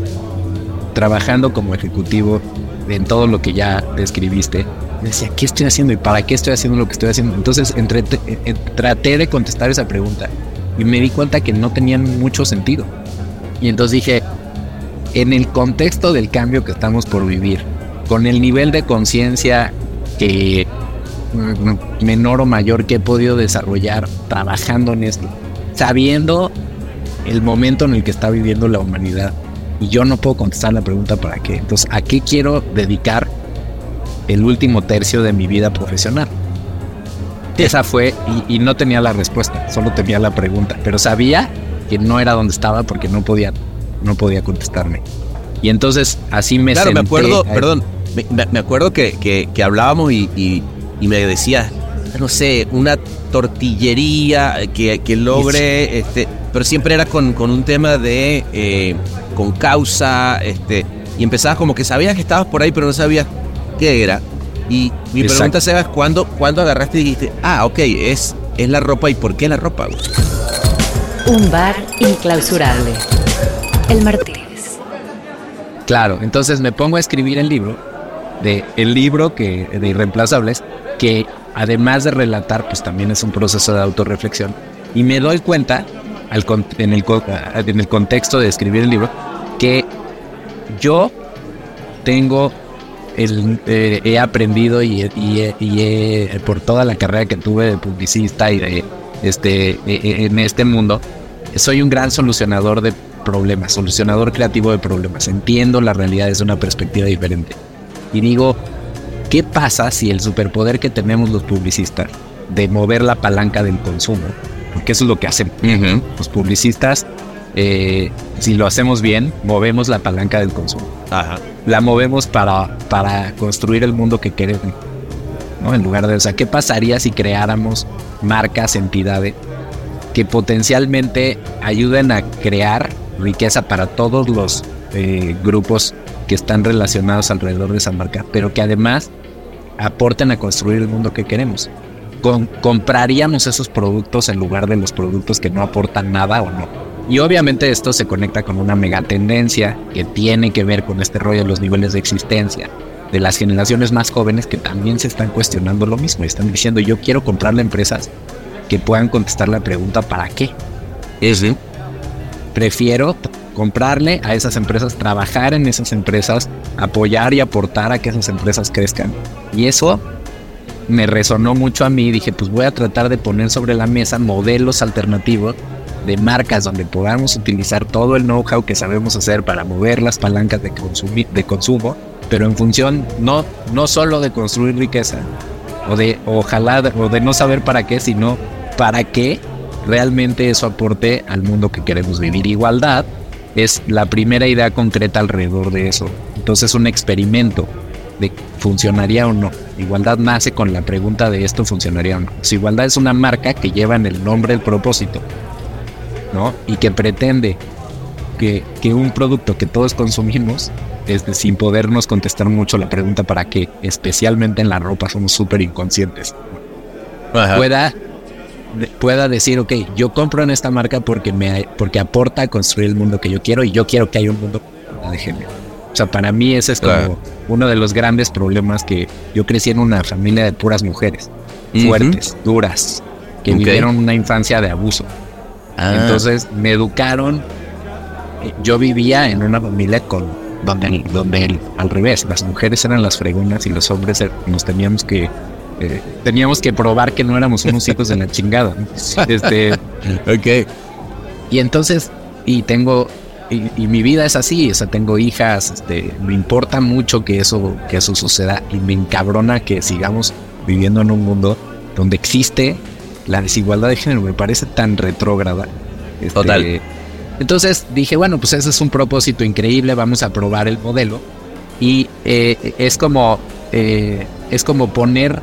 trabajando como ejecutivo en todo lo que ya describiste, decía, ¿qué estoy haciendo y para qué estoy haciendo lo que estoy haciendo? Entonces entre, eh, traté de contestar esa pregunta y me di cuenta que no tenían mucho sentido. Y entonces dije, en el contexto del cambio que estamos por vivir, con el nivel de conciencia que menor o mayor que he podido desarrollar trabajando en esto, sabiendo el momento en el que está viviendo la humanidad. Y yo no puedo contestar la pregunta para qué. Entonces, ¿a qué quiero dedicar el último tercio de mi vida profesional? Esa fue, y, no tenía la respuesta, solo tenía la pregunta, pero sabía que no era donde estaba porque no podía, no podía contestarme. Y entonces así me Claro, me acuerdo, perdón, me, acuerdo que, que, hablábamos y, y, me decía, no sé, una tortillería que, que logre este, pero siempre era con, un tema de, eh, con causa, este, y empezabas como que sabías que estabas por ahí, pero no sabías qué era. Y mi pregunta, Sebas, ¿cuándo, ¿cuándo agarraste y dijiste, ah, ok, es, es la ropa y por qué la ropa? Un bar inclausurable. El Martínez. Claro, entonces me pongo a escribir el libro, de el libro que, de Irreemplazables, que además de relatar, pues también es un proceso de autorreflexión. Y me doy cuenta en, el, contexto de escribir el libro, que yo tengo el, eh, he aprendido y, y, por toda la carrera que tuve de publicista y de este e, e, en este mundo soy un gran solucionador de problemas, solucionador creativo de problemas. Entiendo la realidad desde una perspectiva diferente. Y digo, ¿qué pasa si el superpoder que tenemos los publicistas de mover la palanca del consumo porque eso es lo que hacen los publicistas. Eh, si lo hacemos bien, movemos la palanca del consumo. La movemos para, para construir el mundo que queremos. ¿no? En lugar de, o sea, ¿qué pasaría si creáramos marcas, entidades que potencialmente ayuden a crear riqueza para todos los eh, grupos que están relacionados alrededor de esa marca, pero que además aporten a construir el mundo que queremos? compraríamos esos productos en lugar de los productos que no aportan nada o no. Y obviamente esto se conecta con una mega tendencia que tiene que ver con este rollo de los niveles de existencia de las generaciones más jóvenes que también se están cuestionando lo mismo y están diciendo yo quiero comprarle empresas que puedan contestar la pregunta ¿para qué? Es Prefiero comprarle a esas empresas, trabajar en esas empresas, apoyar y aportar a que esas empresas crezcan. Y eso me resonó mucho a mí. Dije, pues voy a tratar de poner sobre la mesa modelos alternativos de marcas donde podamos utilizar todo el know-how que sabemos hacer para mover las palancas de, de consumo, pero en función no, no solo de construir riqueza o de ojalá o de no saber para qué, sino para qué realmente eso aporte al mundo que queremos vivir. Igualdad es la primera idea concreta alrededor de eso. Entonces un experimento de funcionaría o no. Igualdad nace con la pregunta de esto funcionaría o no. Si igualdad es una marca que lleva en el nombre el propósito, ¿no? Y que pretende que, un producto que todos consumimos, desde sin podernos contestar mucho la pregunta para qué, especialmente en la ropa somos súper inconscientes, pueda pueda decir, ok, yo compro en esta marca porque me porque aporta a construir el mundo que yo quiero y yo quiero que haya un mundo de género. O sea, para mí ese es como uno de los grandes problemas que yo crecí en una familia de puras mujeres, fuertes, duras, que vivieron una infancia de abuso. Ah. Entonces me educaron, yo vivía en una familia con donde, donde al revés, las mujeres eran las fregonas y los hombres er- nos teníamos que eh, teníamos que probar que no éramos unos hijos de la chingada. Este, Ok. y entonces, y tengo, y, y mi vida es así, o sea, tengo hijas, este, me importa mucho que eso, que eso suceda y me encabrona que sigamos viviendo en un mundo donde existe la desigualdad de género, me parece tan retrógrada. Este, Total. Entonces dije, bueno, pues ese es un propósito increíble, vamos a probar el modelo y eh, es como, eh, es como poner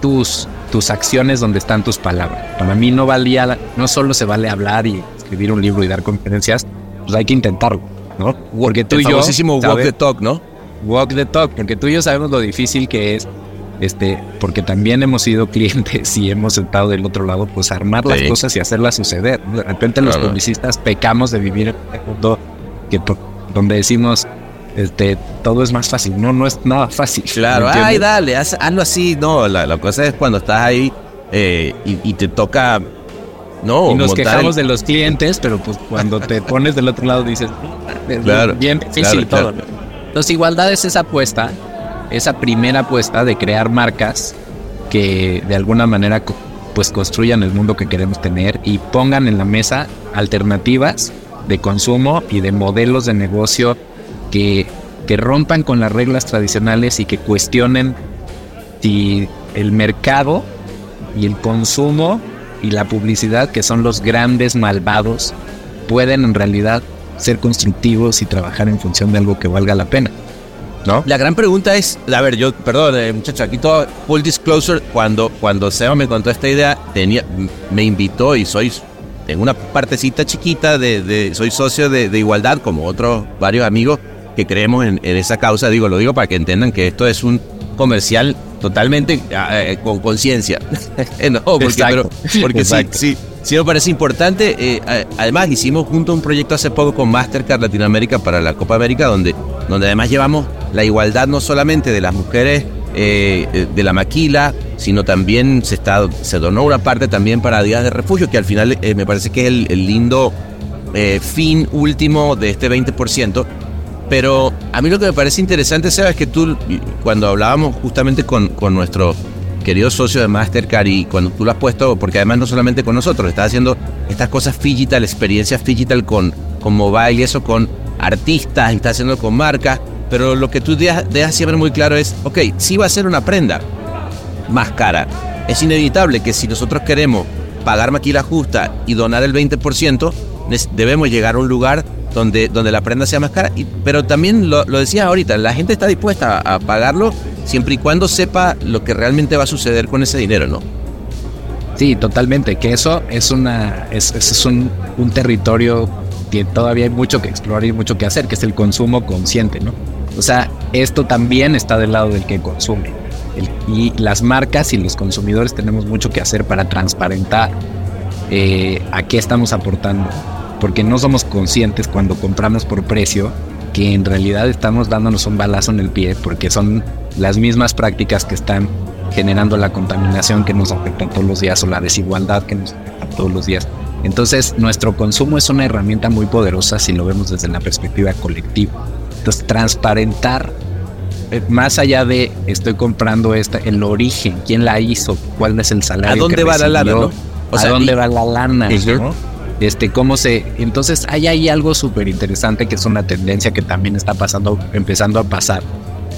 tus, tus acciones donde están tus palabras. Para mí no valía, no solo se vale hablar y escribir un libro y dar conferencias, pues hay que intentarlo, ¿no? Porque tú El y yo... famosísimo walk the talk, ¿no? Walk the talk, porque tú y yo sabemos lo difícil que es, este, porque también hemos sido clientes y hemos estado del otro lado, pues armar las cosas y hacerlas suceder. De repente los publicistas pecamos de vivir en un mundo que, donde decimos, este, todo es más fácil. No, no es nada fácil. Claro, ¿me ay, dale, haz- hazlo así. No, la, la cosa es cuando estás ahí eh, y, y te toca. No, y nos montar quejamos de los clientes, pero pues cuando te pones del otro lado dices, es Claro, bien difícil claro, todo. claro. Entonces, igualdad es esa apuesta, esa primera apuesta de crear marcas que de alguna manera pues construyan el mundo que queremos tener y pongan en la mesa alternativas de consumo y de modelos de negocio que, que rompan con las reglas tradicionales y que cuestionen si el mercado y el consumo y la publicidad, que son los grandes malvados, pueden en realidad ser constructivos y trabajar en función de algo que valga la pena. ¿No? La gran pregunta es, a ver, yo, perdón, eh, muchacho, aquí todo full disclosure, cuando, cuando Seba me contó esta idea, tenía, me invitó y soy, en una partecita chiquita de, de- soy socio de, de igualdad, como otros varios amigos que creemos en, en esa causa, digo, lo digo para que entiendan que esto es un comercial totalmente ah, eh, con conciencia. no, porque, Exacto. pero- porque sí, Exacto. sí, sí me parece importante. eh, además, hicimos junto un proyecto hace poco con Mastercard Latinoamérica para la Copa América, donde, donde además llevamos la igualdad no solamente de las mujeres eh, eh, de la maquila, sino también se, está, se donó una parte también para días de refugio, que al final eh, me parece que es el, el lindo eh, fin último de este 20%. Pero a mí lo que me parece interesante, Seba, es que tú, cuando hablábamos justamente con, con nuestro querido socio de Mastercard y cuando tú lo has puesto, porque además no solamente con nosotros, estás haciendo estas cosas digital, experiencias digital con, con mobile y eso con artistas, estás haciendo con marcas, pero lo que tú dejas, dejas siempre muy claro es, ok, sí va a ser una prenda más cara. Es inevitable que si nosotros queremos pagar maquila justa y donar el 20%, nes- debemos llegar a un lugar donde, donde la prenda sea más cara. Y- pero también lo, lo decía ahorita, la gente está dispuesta a, a pagarlo siempre y cuando sepa lo que realmente va a suceder con ese dinero, ¿no? Sí, totalmente. Que eso es una, es- es un, un territorio que todavía hay mucho que explorar y mucho que hacer, que es el consumo consciente, ¿no? O sea, esto también está del lado del que consume. El- y las marcas y los consumidores tenemos mucho que hacer para transparentar eh, a qué estamos aportando. Porque no somos conscientes cuando compramos por precio que en realidad estamos dándonos un balazo en el pie porque son las mismas prácticas que están generando la contaminación que nos afecta todos los días o la desigualdad que nos afecta todos los días. Entonces, nuestro consumo es una herramienta muy poderosa si lo vemos desde la perspectiva colectiva. Entonces, transparentar eh, más allá de estoy comprando esta, el origen, quién la hizo, cuál es el salario. ¿A dónde que va la lana, recibió, no? O ¿A sea, dónde y- va la lana? ¿no? Este, cómo se. Entonces, hay ahí algo súper interesante que es una tendencia que también está pasando, empezando a pasar,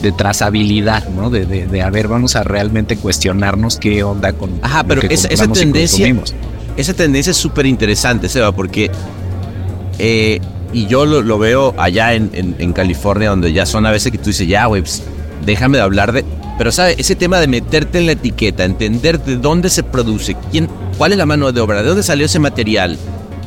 de trazabilidad, ¿no? De, de, de a ver, vamos a realmente cuestionarnos qué onda con. Ajá, lo pero que esa, tendencia, esa tendencia es súper interesante, Seba, porque eh, y yo lo, lo veo allá en, en- en California, donde ya son a veces que tú dices, ya, güey, pues, déjame de hablar de. Pero, ¿sabes? Ese tema de meterte en la etiqueta, entender de dónde se produce, quién, cuál es la mano de obra, de dónde salió ese material,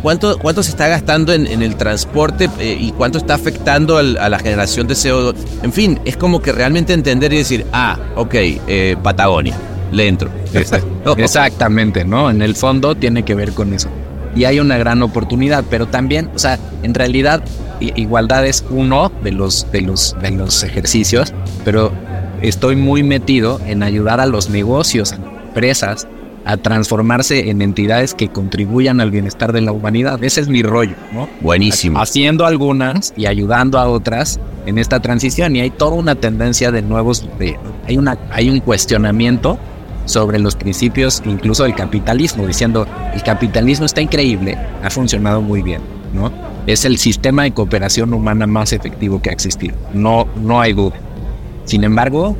cuánto, cuánto se está gastando en, en el transporte eh, y cuánto está afectando al- a la generación de CO2. En fin, es como que realmente entender y decir, ah, ok, eh, Patagonia, le entro. Exact- Exactamente, ¿no? En el fondo tiene que ver con eso. Y hay una gran oportunidad, pero también, o sea, en realidad igualdad es uno de los, de los, de los ejercicios, pero estoy muy metido en ayudar a los negocios, a las empresas, a transformarse en entidades que contribuyan al bienestar de la humanidad. Ese es mi rollo, ¿no? Buenísimo. Haciendo algunas y ayudando a otras en esta transición. Y hay toda una tendencia de nuevos, hay, una, hay un cuestionamiento sobre los principios incluso del capitalismo, diciendo, el capitalismo está increíble, ha funcionado muy bien, ¿no? Es el sistema de cooperación humana más efectivo que ha existido, no, no hay duda. Sin embargo,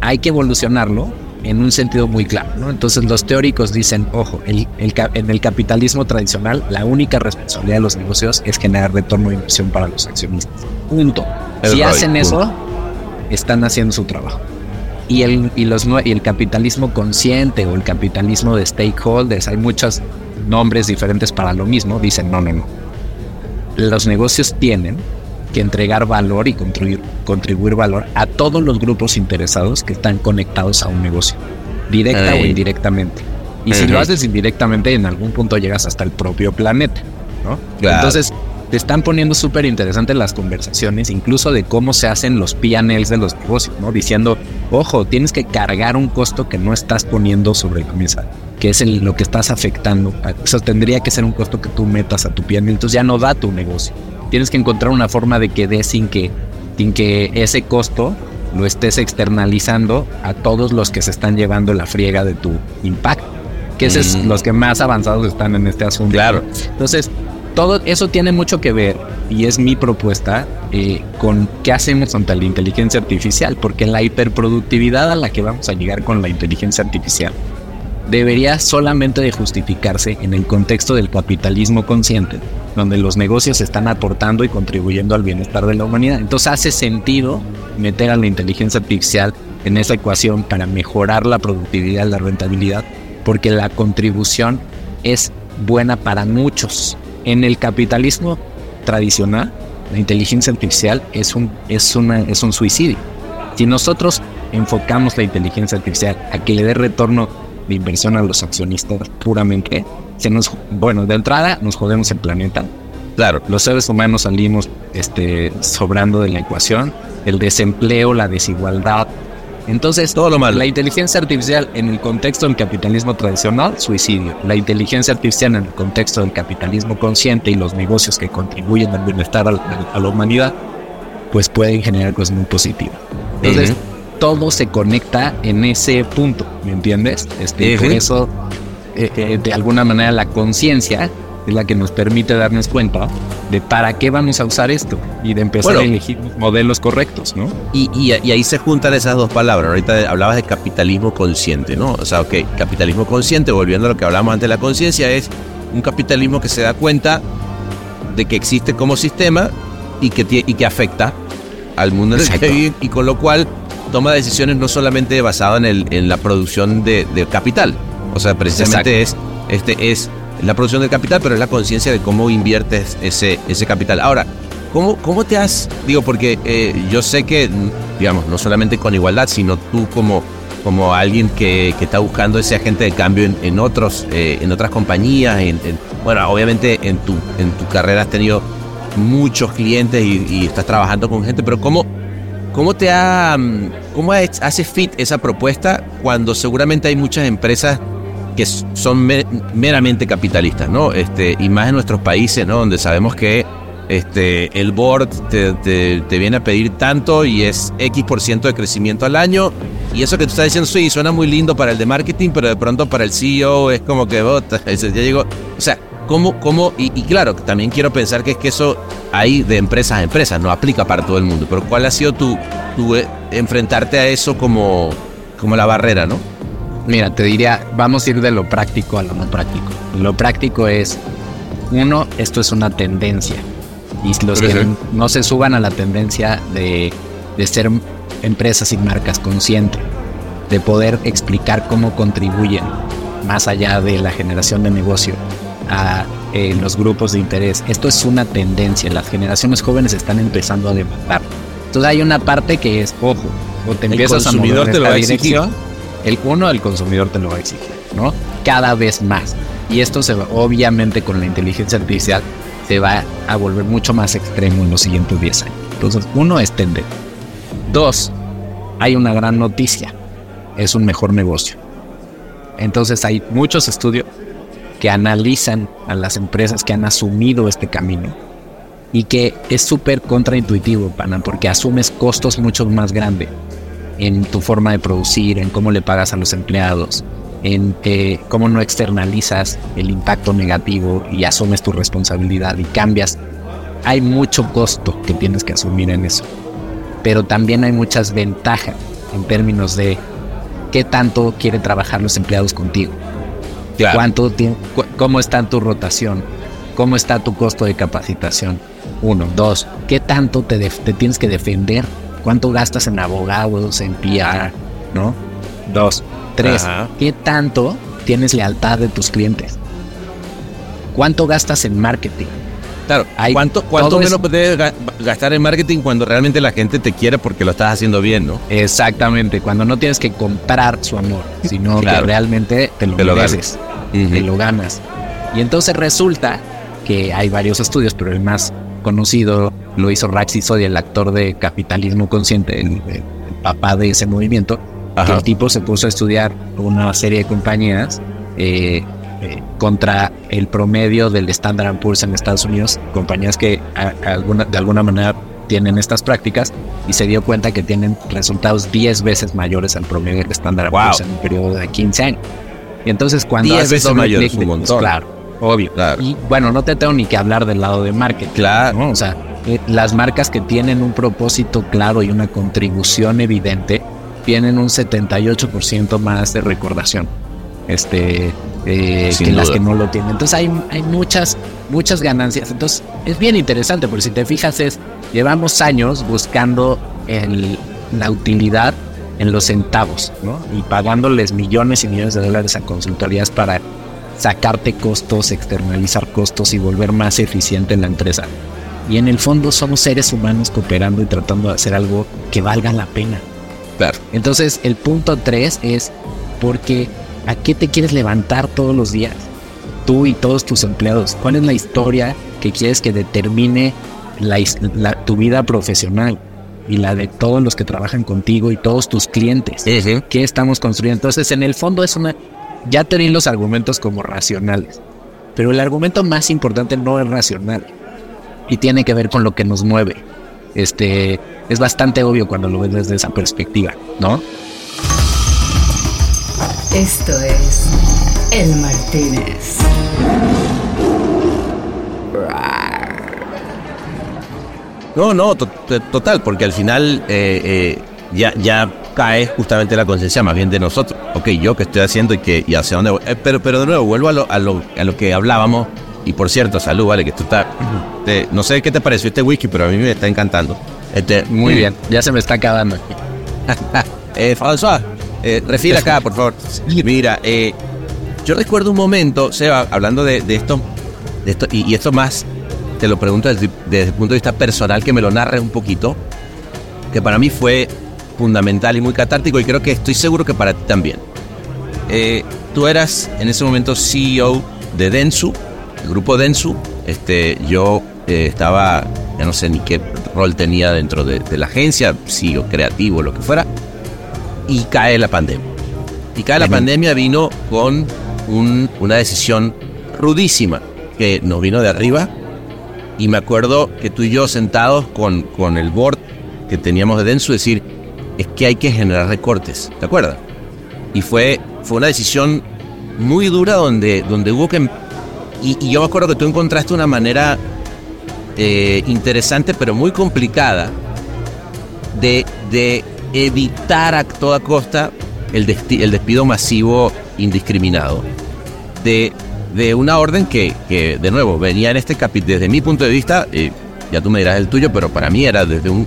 hay que evolucionarlo en un sentido muy claro. ¿no? Entonces los teóricos dicen, ojo, el, en el capitalismo tradicional la única responsabilidad de los negocios es generar retorno de inversión para los accionistas. Punto. si hacen eso, están haciendo su trabajo. Y el, y, los, y el capitalismo consciente o el capitalismo de stakeholders, hay muchos nombres diferentes para lo mismo, dicen, no, no, no. Los negocios tienen que entregar valor y contribuir, contribuir valor a todos los grupos interesados que están conectados a un negocio, directa o indirectamente. Y si lo haces indirectamente, en algún punto llegas hasta el propio planeta, ¿no? Entonces, te están poniendo súper interesantes las conversaciones, incluso de cómo se hacen los PNLs de los negocios, ¿no? Diciendo, ojo, tienes que cargar un costo que no estás poniendo sobre la mesa, que es lo que estás afectando. Eso tendría que ser un costo que tú metas a tu PNL, entonces ya no da tu negocio tienes que encontrar una forma de que dé sin que, sin que ese costo lo estés externalizando a todos los que se están llevando la friega de tu impacto. Que esos mm. los que más avanzados están en este asunto. Claro. Entonces, todo eso tiene mucho que ver, y es mi propuesta, eh, con qué hacemos ante la inteligencia artificial, porque la hiperproductividad a la que vamos a llegar con la inteligencia artificial debería solamente de justificarse en el contexto del capitalismo consciente, donde los negocios están aportando y contribuyendo al bienestar de la humanidad. Entonces hace sentido meter a la inteligencia artificial en esa ecuación para mejorar la productividad, la rentabilidad, porque la contribución es buena para muchos. En el capitalismo tradicional, la inteligencia artificial es un, es una, es un suicidio. Si nosotros enfocamos la inteligencia artificial a que le dé retorno de inversión a los accionistas puramente, se nos, bueno, de entrada nos jodemos el planeta. Claro, los seres humanos salimos este, sobrando de la ecuación, el desempleo, la desigualdad. Entonces, todo lo malo. La inteligencia artificial en el contexto del capitalismo tradicional, suicidio. La inteligencia artificial en el contexto del capitalismo consciente y los negocios que contribuyen al bienestar a la humanidad, pues pueden generar cosas muy positivas. Entonces, todo se conecta en ese punto, ¿me entiendes? Este, Por eso, eh, eh, de alguna manera, la conciencia es la que nos permite darnos cuenta de para qué vamos a usar esto y de empezar a elegir modelos correctos, ¿no? Y, y, ahí se juntan esas dos palabras. Ahorita hablabas de capitalismo consciente, ¿no? O sea, ok, capitalismo consciente, volviendo a lo que hablamos antes de la conciencia, es un capitalismo que se da cuenta de que existe como sistema y que, y que afecta al mundo en el que vive y con lo cual toma decisiones no solamente basada en, el, en la producción de, capital. O sea, precisamente es, este, es la producción de capital, pero es la conciencia de cómo inviertes ese, ese capital. Ahora, ¿cómo, cómo te has, digo, porque eh, yo sé que, digamos, no solamente con igualdad, sino tú como, como alguien que, que está buscando ese agente de cambio en, en otros, eh, en otras compañías, en, bueno, obviamente en tu, en tu carrera has tenido muchos clientes y, y estás trabajando con gente, pero ¿cómo, ¿Cómo te ha, mm, cómo hace fit esa propuesta cuando seguramente hay muchas empresas que son meramente capitalistas, ¿no? Este, y más en nuestros países, ¿no? Donde sabemos que este, el board te, viene a pedir tanto y es X por ciento de crecimiento al año. Y eso que tú estás diciendo, sí, suena muy lindo para el de marketing, pero de pronto para el CEO es como que, bota, ya llegó. O sea, ¿Cómo, cómo, y, claro, también quiero pensar que es que eso hay de empresas a empresas, no aplica para todo el mundo, pero ¿cuál ha sido tu, tu eh, enfrentarte a eso como, como la barrera, no? Mira, te diría, vamos a ir de lo práctico a lo no práctico. Lo práctico es, uno, esto es una tendencia. Y los que no se suban a la tendencia de, de ser empresas y marcas conscientes, de poder explicar cómo contribuyen más allá de la generación de negocio a eh, los grupos de interés. Esto es una tendencia, las generaciones jóvenes están empezando a demandar. Entonces hay una parte que es, ojo, o te empiezas a mover te lo dirección, el uno del consumidor te lo va a exigir, ¿no? Cada vez más. Y esto se va, obviamente con la inteligencia artificial se va a volver mucho más extremo en los siguientes 10 años. Entonces, uno es tender. Dos, hay una gran noticia. Es un mejor negocio. Entonces hay muchos estudios analizan a las empresas que han asumido este camino y que es súper contraintuitivo, pana, porque asumes costos mucho más grandes en tu forma de producir, en cómo le pagas a los empleados, en cómo no externalizas el impacto negativo y asumes tu responsabilidad y cambias. Hay mucho costo que tienes que asumir en eso, pero también hay muchas ventajas en términos de qué tanto quieren trabajar los empleados contigo, cuánto cómo está tu rotación, cómo está tu costo de capacitación. Uno, dos, qué tanto te, te tienes que defender, cuánto gastas en abogados, en PR, ¿no? Dos, tres, qué tanto tienes lealtad de tus clientes, cuánto gastas en marketing. Claro, ¿cuánto, cuánto menos puedes gastar en marketing cuando realmente la gente te quiere porque lo estás haciendo bien, no? Exactamente, cuando no tienes que comprar su amor, sino que realmente te lo, mereces, te lo ganas. Y entonces resulta que hay varios estudios, pero el más conocido lo hizo Raxi Sodi, el actor de Capitalismo Consciente, el, papá de ese movimiento, que el tipo se puso a estudiar una serie de compañías eh, eh, contra el promedio del Standard Poor's en Estados Unidos, compañías que alguna, de alguna manera tienen estas prácticas y se dio cuenta que tienen resultados 10 veces mayores al promedio del Standard Poor's en un periodo de 15 años. Y entonces cuando 10 veces mayores, un montón. claro, obvio. Y bueno, no te tengo ni que hablar del lado de marketing. Claro. O sea, eh, las marcas que tienen un propósito claro y una contribución evidente tienen un 78% más de recordación este, eh, que las que no lo tienen. Entonces hay, hay muchas, muchas ganancias. Entonces es bien interesante, porque si te fijas es, llevamos años buscando el, la utilidad en los centavos, ¿no? Y pagándoles millones y millones de dólares a consultorías para sacarte costos, externalizar costos y volver más eficiente en la empresa. Y en el fondo somos seres humanos cooperando y tratando de hacer algo que valga la pena. Claro. Entonces el punto 3 es porque ¿A qué te quieres levantar todos los días? Tú y todos tus empleados. ¿Cuál es la historia que quieres que determine tu vida profesional? y la de todos los que trabajan contigo y todos tus clientes. ¿Qué estamos construyendo? Entonces, en el fondo es una... Ya tenéis los argumentos como racionales, pero el argumento más importante no es racional y tiene que ver con lo que nos mueve. Este, es bastante obvio cuando lo ves desde esa perspectiva, ¿no? Esto es El Martínez. No, no, total, porque al final eh, eh, ya, ya cae justamente la conciencia más bien de nosotros. Ok, yo qué estoy haciendo y, que, y hacia dónde voy. Eh, pero, pero de nuevo, vuelvo a lo, a, lo, a lo que hablábamos. Y por cierto, salud, vale, que esto está... no sé qué te pareció este whisky, pero a mí me está encantando. Este, Muy bien, ya se me está acabando. eh, François, eh, refira acá, por favor. Mira, eh, yo recuerdo un momento, Seba, hablando de, esto, de esto y, esto más, te lo pregunto desde, el punto de vista personal, que me lo narres un poquito, que para mí fue fundamental y muy catártico y creo que estoy seguro que para ti también. Eh, tú eras en ese momento CEO de Densu, el grupo Densu. Este, yo eh, estaba, ya no sé ni qué rol tenía dentro de, de la agencia, CEO creativo, lo que fuera y cae la pandemia. Y cae la pandemia vino con una decisión rudísima que nos vino de arriba. Y me acuerdo que tú y yo sentados con, con el board que teníamos de Denso decir, es que hay que generar recortes, ¿te acuerdas? Y fue, fue una decisión muy dura donde, donde hubo que... Y, yo me acuerdo que tú encontraste una manera eh, interesante pero muy complicada de, de evitar a toda costa el, despido masivo indiscriminado de, de una orden que, de nuevo, venía en este capítulo, desde mi punto de vista, eh, ya tú me dirás el tuyo, pero para mí era desde un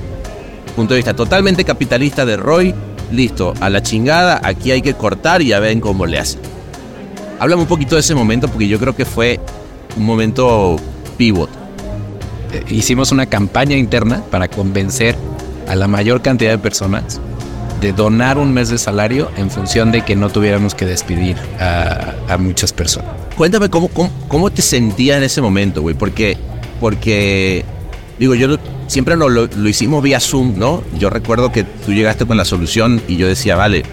punto de vista totalmente capitalista de Roy, listo, a la chingada, aquí hay que cortar y ya ven cómo le hacen. Háblame un poquito de ese momento porque yo creo que fue un momento pivot. Eh, hicimos una campaña interna para convencer a la mayor cantidad de personas de donar un mes de salario en función de que no tuviéramos que despedir a, muchas personas. Cuéntame cómo, cómo, te sentías en ese momento, güey, porque, porque, digo, yo siempre no, lo, hicimos vía Zoom, ¿no? Yo recuerdo que tú llegaste con la solución y yo decía, vale,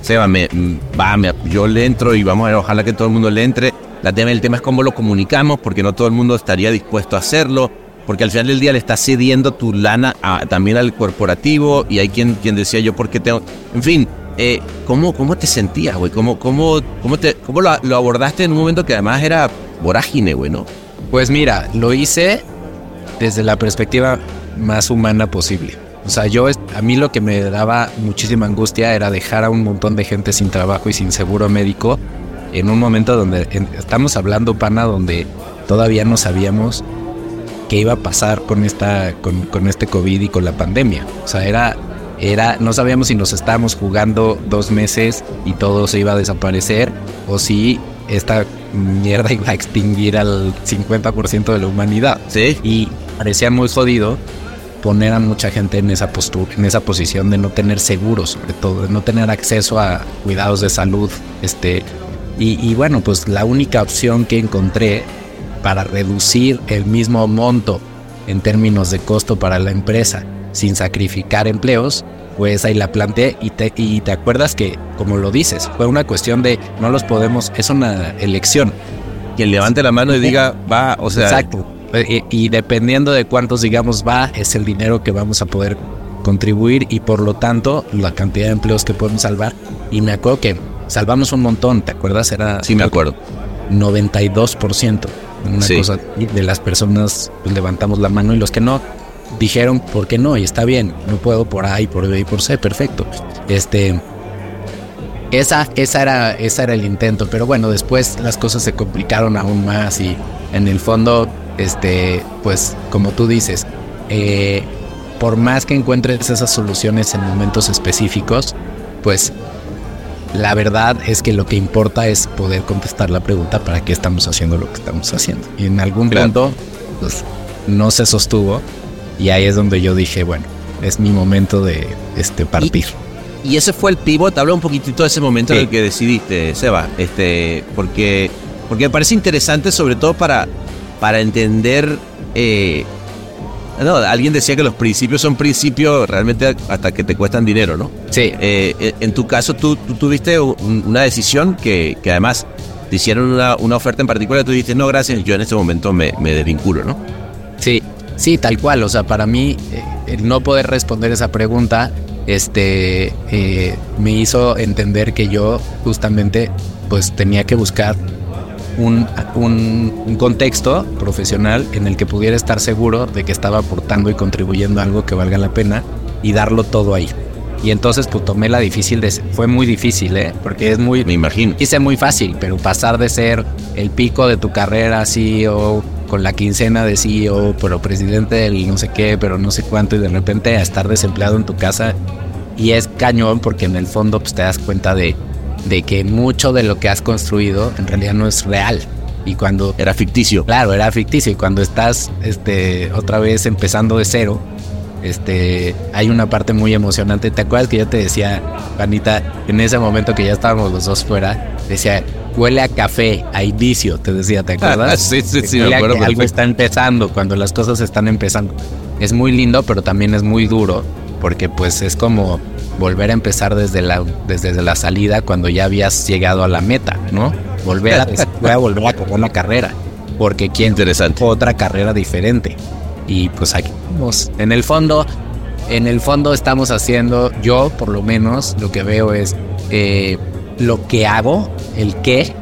Seba, me, mm, va, me- yo le entro y vamos a ver, ojalá que todo el mundo le entre. La el tema es cómo lo comunicamos, porque no todo el mundo estaría dispuesto a hacerlo, porque al final del día le estás cediendo tu lana a- también al corporativo y hay quien, quien decía yo, ¿por qué tengo...? En fin, eh, ¿cómo, ¿cómo te sentías, güey? ¿Cómo, cómo, cómo, te, cómo lo, lo abordaste en un momento que además era vorágine, güey, no? Pues mira, lo hice desde la perspectiva más humana posible. O sea, yo, a mí lo que me daba muchísima angustia era dejar a un montón de gente sin trabajo y sin seguro médico en un momento donde estamos hablando, pana, donde todavía no sabíamos qué iba a pasar con esta, con, con este COVID y con la pandemia. O sea, era, era, no sabíamos si nos estábamos jugando dos meses y todo se iba a desaparecer o si esta mierda iba a extinguir al 50% de la humanidad. Sí. Y parecía muy jodido poner a mucha gente en esa postura, en esa posición de no tener seguro, sobre todo, de no tener acceso a cuidados de salud, este, y, y bueno, pues la única opción que encontré para reducir el mismo monto en términos de costo para la empresa sin sacrificar empleos, pues ahí la planteé y te, y te acuerdas que, como lo dices, fue una cuestión de no los podemos, es una elección. Quien levante la mano y diga, va, o sea... Exacto. Y, y dependiendo de cuántos digamos va, es el dinero que vamos a poder contribuir y por lo tanto la cantidad de empleos que podemos salvar. Y me acuerdo que salvamos un montón, ¿te acuerdas? Era Sí, me acuerdo. 92%. Una Sí. cosa de las personas pues, levantamos la mano y los que no dijeron por qué no y está bien, no puedo por A y por B y por C, perfecto. Este esa, esa era esa era el intento, pero bueno, después las cosas se complicaron aún más y en el fondo este pues como tú dices, eh, por más que encuentres esas soluciones en momentos específicos, pues la verdad es que lo que importa es poder contestar la pregunta para qué estamos haciendo lo que estamos haciendo. Y en algún Claro. punto, pues, no se sostuvo. Y ahí es donde yo dije, bueno, es mi momento de este, partir. Y ese fue el pivot, habla un poquitito de ese momento Sí. en el que decidiste, Seba, este, porque, porque me parece interesante sobre todo para, para entender, eh, no, alguien decía que los principios son principios realmente hasta que te cuestan dinero, ¿no? Sí, Eh, eh, en tu caso, tú, tú tuviste un- una decisión que, que además te hicieron una, una oferta en particular y tú dijiste, no, gracias, yo en este momento me, me desvinculo, ¿no? Sí, sí, tal cual. O sea, para mí, eh, el no poder responder esa pregunta, este, eh, me hizo entender que yo justamente, pues, tenía que buscar un, un- contexto profesional en el que pudiera estar seguro de que estaba aportando y contribuyendo a algo que valga la pena y darlo todo ahí. Y entonces, pues, tomé la difícil, de, fue muy difícil, ¿eh? Porque es muy, Me imagino. hice muy fácil, pero pasar de ser el pico de tu carrera CEO, con la quincena de CEO, pero presidente del no sé qué, pero no sé cuánto, y de repente a estar desempleado en tu casa, y es cañón porque en el fondo pues, te das cuenta de, de que mucho de lo que has construido en realidad no es real. Y cuando, Era ficticio. claro, era ficticio, y cuando estás este, otra vez empezando de cero, este, hay una parte muy emocionante. ¿Te acuerdas que yo te decía, Panita, en ese momento que ya estábamos los dos fuera, decía, huele a café, a inicio, te decía, ¿te acuerdas? Sí, sí, sí, me acuerdo que algo está empezando, cuando las cosas están empezando. Es muy lindo, pero también es muy duro, porque pues es como volver a empezar desde la, desde la salida cuando ya habías llegado a la meta, ¿no? Volver a, voy a volver a correr una carrera, porque quién Interesante. otra carrera diferente. Y pues aquí vamos. En el fondo, en el fondo estamos haciendo, yo por lo menos lo que veo es eh, lo que hago, el qué,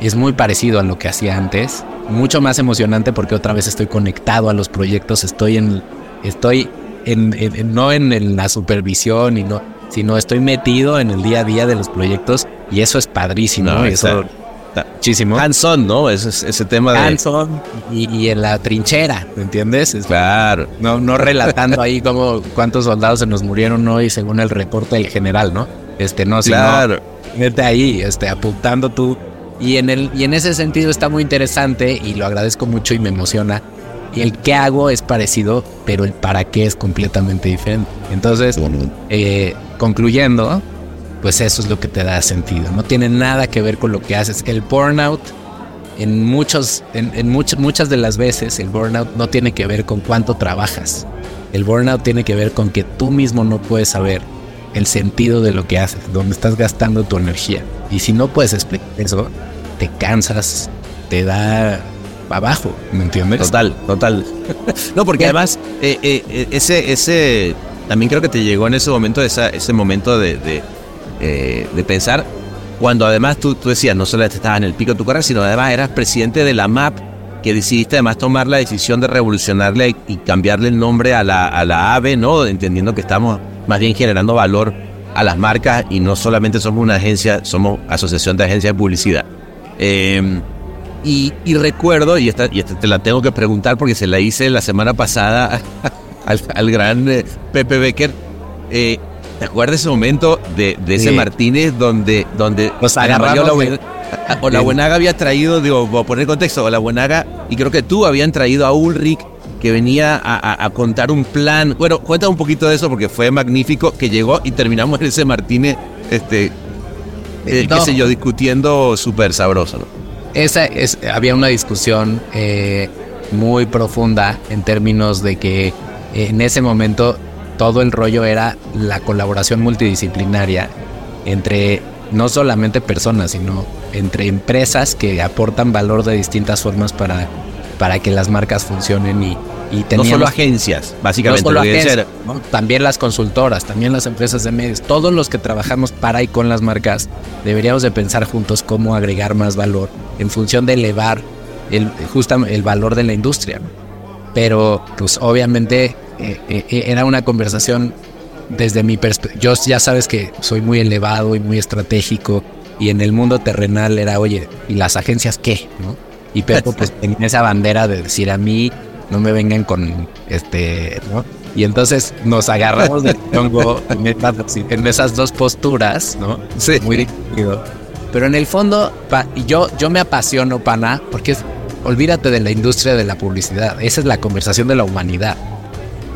es muy parecido a lo que hacía antes. Mucho más emocionante porque otra vez estoy conectado a los proyectos, estoy en, estoy en, en- no en, en la supervisión y no, sino estoy metido en el día a día de los proyectos y eso es padrísimo. No, eso está- está- muchísimo. Hands-on, ¿no? Ese, ese tema de... Hands-on y, y en la trinchera, ¿me entiendes? Es- Claro. no, no relatando ahí como cuántos soldados se nos murieron hoy según el reporte del general, ¿no? Este, no, sino Claro. vete ahí, este, apuntando tú. Y en, el, y en ese sentido está muy interesante y lo agradezco mucho y me emociona. Y el qué hago es parecido, pero el para qué es completamente diferente. Entonces, eh, concluyendo, pues eso es lo que te da sentido. No tiene nada que ver con lo que haces. El burnout, en, muchos, en, en much- muchas de las veces, el burnout no tiene que ver con cuánto trabajas. El burnout tiene que ver con que tú mismo no puedes saber el sentido de lo que haces, dónde estás gastando tu energía. Y si no puedes explicar eso, te cansas, te da abajo, ¿me entiendes? Total, total. no, porque además, eh, eh, ese, ese, también creo que te llegó en ese momento, esa, ese momento de, de, eh, de pensar, cuando además tú, tú decías, no solo estabas en el pico de tu carrera, sino además eras presidente de la MAP, que decidiste además tomar la decisión de revolucionarle y cambiarle el nombre a la, a la AVE, ¿no? Entendiendo que estamos más bien generando valor a las marcas y no solamente somos una agencia, somos asociación de agencias de publicidad. Eh, y, y, recuerdo, y esta, y esta te la tengo que preguntar porque se la hice la semana pasada al, al gran eh, Pepe Becker. Eh, ¿Te acuerdas ese momento de, de ese Sí. Martínez donde, donde Nos agarramos La Buen- o la Buenaga había traído, digo, voy a poner contexto, o la Buenaga, y creo que tú habían traído a Ulrich que venía a, a- a contar un plan. Bueno, cuenta un poquito de eso porque fue magnífico que llegó y terminamos en ese Martínez, este, eh, qué sé yo, discutiendo súper sabroso, ¿no? Esa es, había una discusión eh, muy profunda en términos de que eh, en ese momento todo el rollo era la colaboración multidisciplinaria entre no solamente personas, sino entre empresas que aportan valor de distintas formas para, para que las marcas funcionen y, y No solo agencias, básicamente. no solo agencias. También las consultoras, también las empresas de medios, todos los que trabajamos para y con las marcas, deberíamos de pensar juntos cómo agregar más valor en función de elevar el, justa- el valor de la industria. ¿no? Pero, pues obviamente eh, eh, era una conversación desde mi perspectiva. Yo ya sabes que soy muy elevado y muy estratégico y en el mundo terrenal era, oye, ¿y las agencias qué? ¿no? Y Pepo pues tenía esa bandera de decir a mí, no me vengan con este, ¿no? Y entonces nos agarramos del chongo en, esas dos posturas, ¿no? Sí. Muy divertido. Pero en el fondo, pa- yo, yo me apasiono, pana, porque es, olvídate de la industria de la publicidad. Esa es la conversación de la humanidad.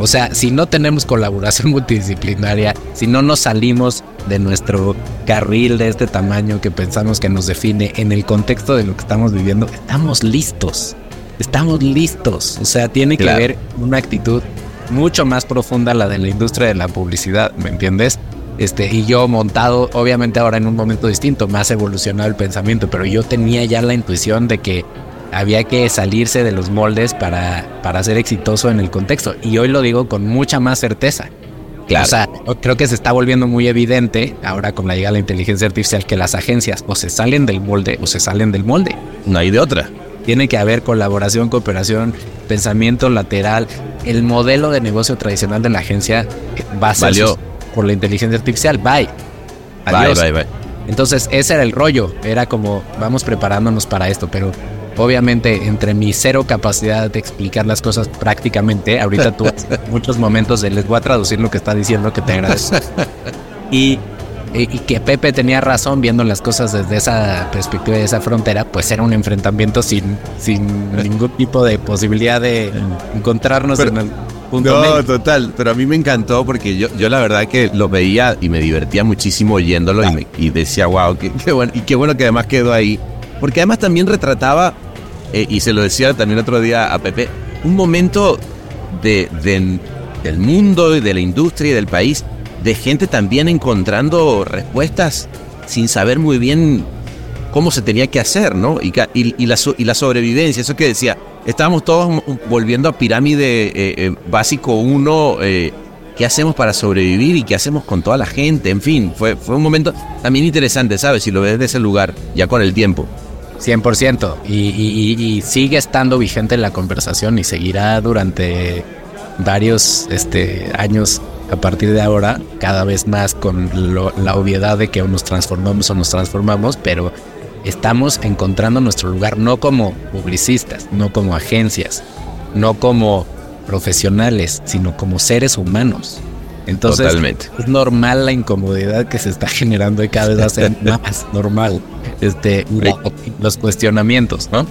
O sea, si no tenemos colaboración multidisciplinaria, si no nos salimos de nuestro carril de este tamaño que pensamos que nos define en el contexto de lo que estamos viviendo, estamos listos. Estamos listos. O sea, tiene que Claro. haber una actitud mucho más profunda la de la industria de la publicidad, ¿me entiendes? Este, y yo montado, obviamente ahora en un momento distinto, más evolucionado el pensamiento, pero yo tenía ya la intuición de que había que salirse de los moldes para, para ser exitoso en el contexto. Y hoy lo digo con mucha más certeza. Claro. O sea, creo que se está volviendo muy evidente ahora con la llegada de la inteligencia artificial que las agencias o se salen del molde o se salen del molde. No hay de otra. Tiene que haber colaboración, cooperación, pensamiento lateral. El modelo de negocio tradicional de la agencia va a ser por la inteligencia artificial. Bye. Bye, Adiós. bye, bye. Entonces, ese era el rollo. Era como, vamos preparándonos para esto, pero obviamente entre mi cero capacidad de explicar las cosas prácticamente, ahorita tú muchos momentos de les voy a traducir lo que está diciendo, que te agradezco. Y, y, y que Pepe tenía razón viendo las cosas desde esa perspectiva, de esa frontera, pues era un enfrentamiento sin, sin ningún tipo de posibilidad de encontrarnos Pero- en el punto No, medio. total, pero a mí me encantó porque yo, yo la verdad que lo veía y me divertía muchísimo oyéndolo y, me- y decía, wow, qué, qué bueno, y qué bueno que además quedó ahí. Porque además también retrataba, eh, y se lo decía también otro día a Pepe, un momento de, de- del mundo y de la industria y del país, de gente también encontrando respuestas sin saber muy bien cómo se tenía que hacer, ¿no? Y, la, y la sobrevivencia, eso que decía, estábamos todos volviendo a pirámide eh, eh, básico 1, ¿qué hacemos para sobrevivir y qué hacemos con toda la gente? En fin, fue, fue un momento también interesante, ¿sabes? Si lo ves de ese lugar, ya con el tiempo. 100%. Y, y- y- y sigue estando vigente la conversación y seguirá durante varios este, años a partir de ahora, cada vez más con lo- la obviedad de que o nos transformamos o nos transformamos, pero estamos encontrando nuestro lugar no como publicistas, no como agencias, no como profesionales, sino como seres humanos. Entonces, Totalmente. es normal la incomodidad que se está generando y cada vez va a ser más normal. Este, los cuestionamientos, ¿no?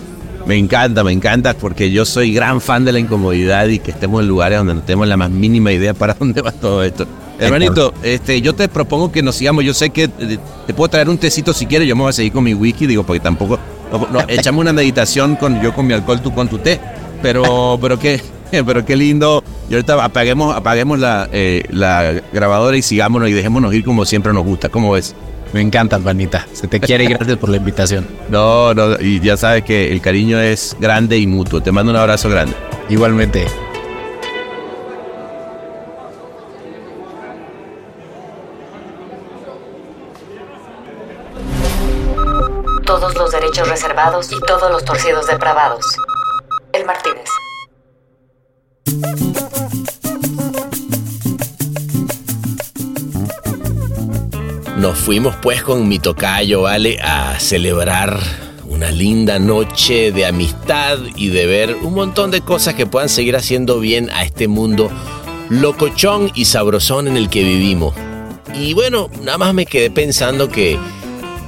Me encanta, me encanta, porque yo soy gran fan de la incomodidad y que estemos en lugares donde no tenemos la más mínima idea para dónde va todo esto. Hermanito, este, yo te propongo que nos sigamos. Yo sé que eh, te puedo traer un tecito si quieres. Yo me voy a seguir con mi wiki, digo, porque tampoco. no, no, echamos una meditación con yo con mi alcohol, tú con tu té. Pero, pero ¿qué, Pero qué lindo. Y ahorita apaguemos, apaguemos la, eh, la grabadora y sigámonos y dejémonos ir como siempre nos gusta. ¿Cómo ves? Me encanta, Vanita. Se te quiere y gracias por la invitación. No, no, y ya sabes que el cariño es grande y mutuo. Te mando un abrazo grande. Igualmente. Todos los derechos reservados y todos los torcidos depravados. El Martínez. Nos fuimos pues con mi tocayo, ¿vale? A celebrar una linda noche de amistad y de ver un montón de cosas que puedan seguir haciendo bien a este mundo locochón y sabrosón en el que vivimos. Y bueno, nada más me quedé pensando que,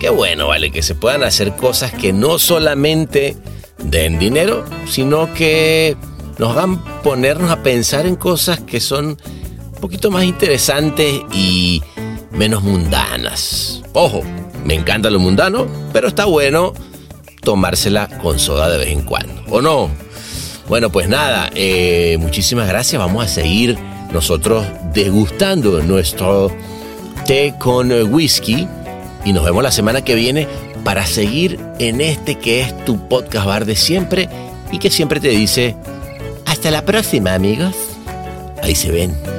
qué bueno, ¿vale? Que se puedan hacer cosas que no solamente den dinero, sino que nos hagan ponernos a pensar en cosas que son un poquito más interesantes y menos mundanas. Ojo, me encanta lo mundano, pero está bueno tomársela con soda de vez en cuando, ¿o no? Bueno, pues nada, eh, muchísimas gracias. Vamos a seguir nosotros degustando nuestro té con whisky y nos vemos la semana que viene para seguir en este que es tu podcast bar de siempre y que siempre te dice hasta la próxima amigos. Ahí se ven.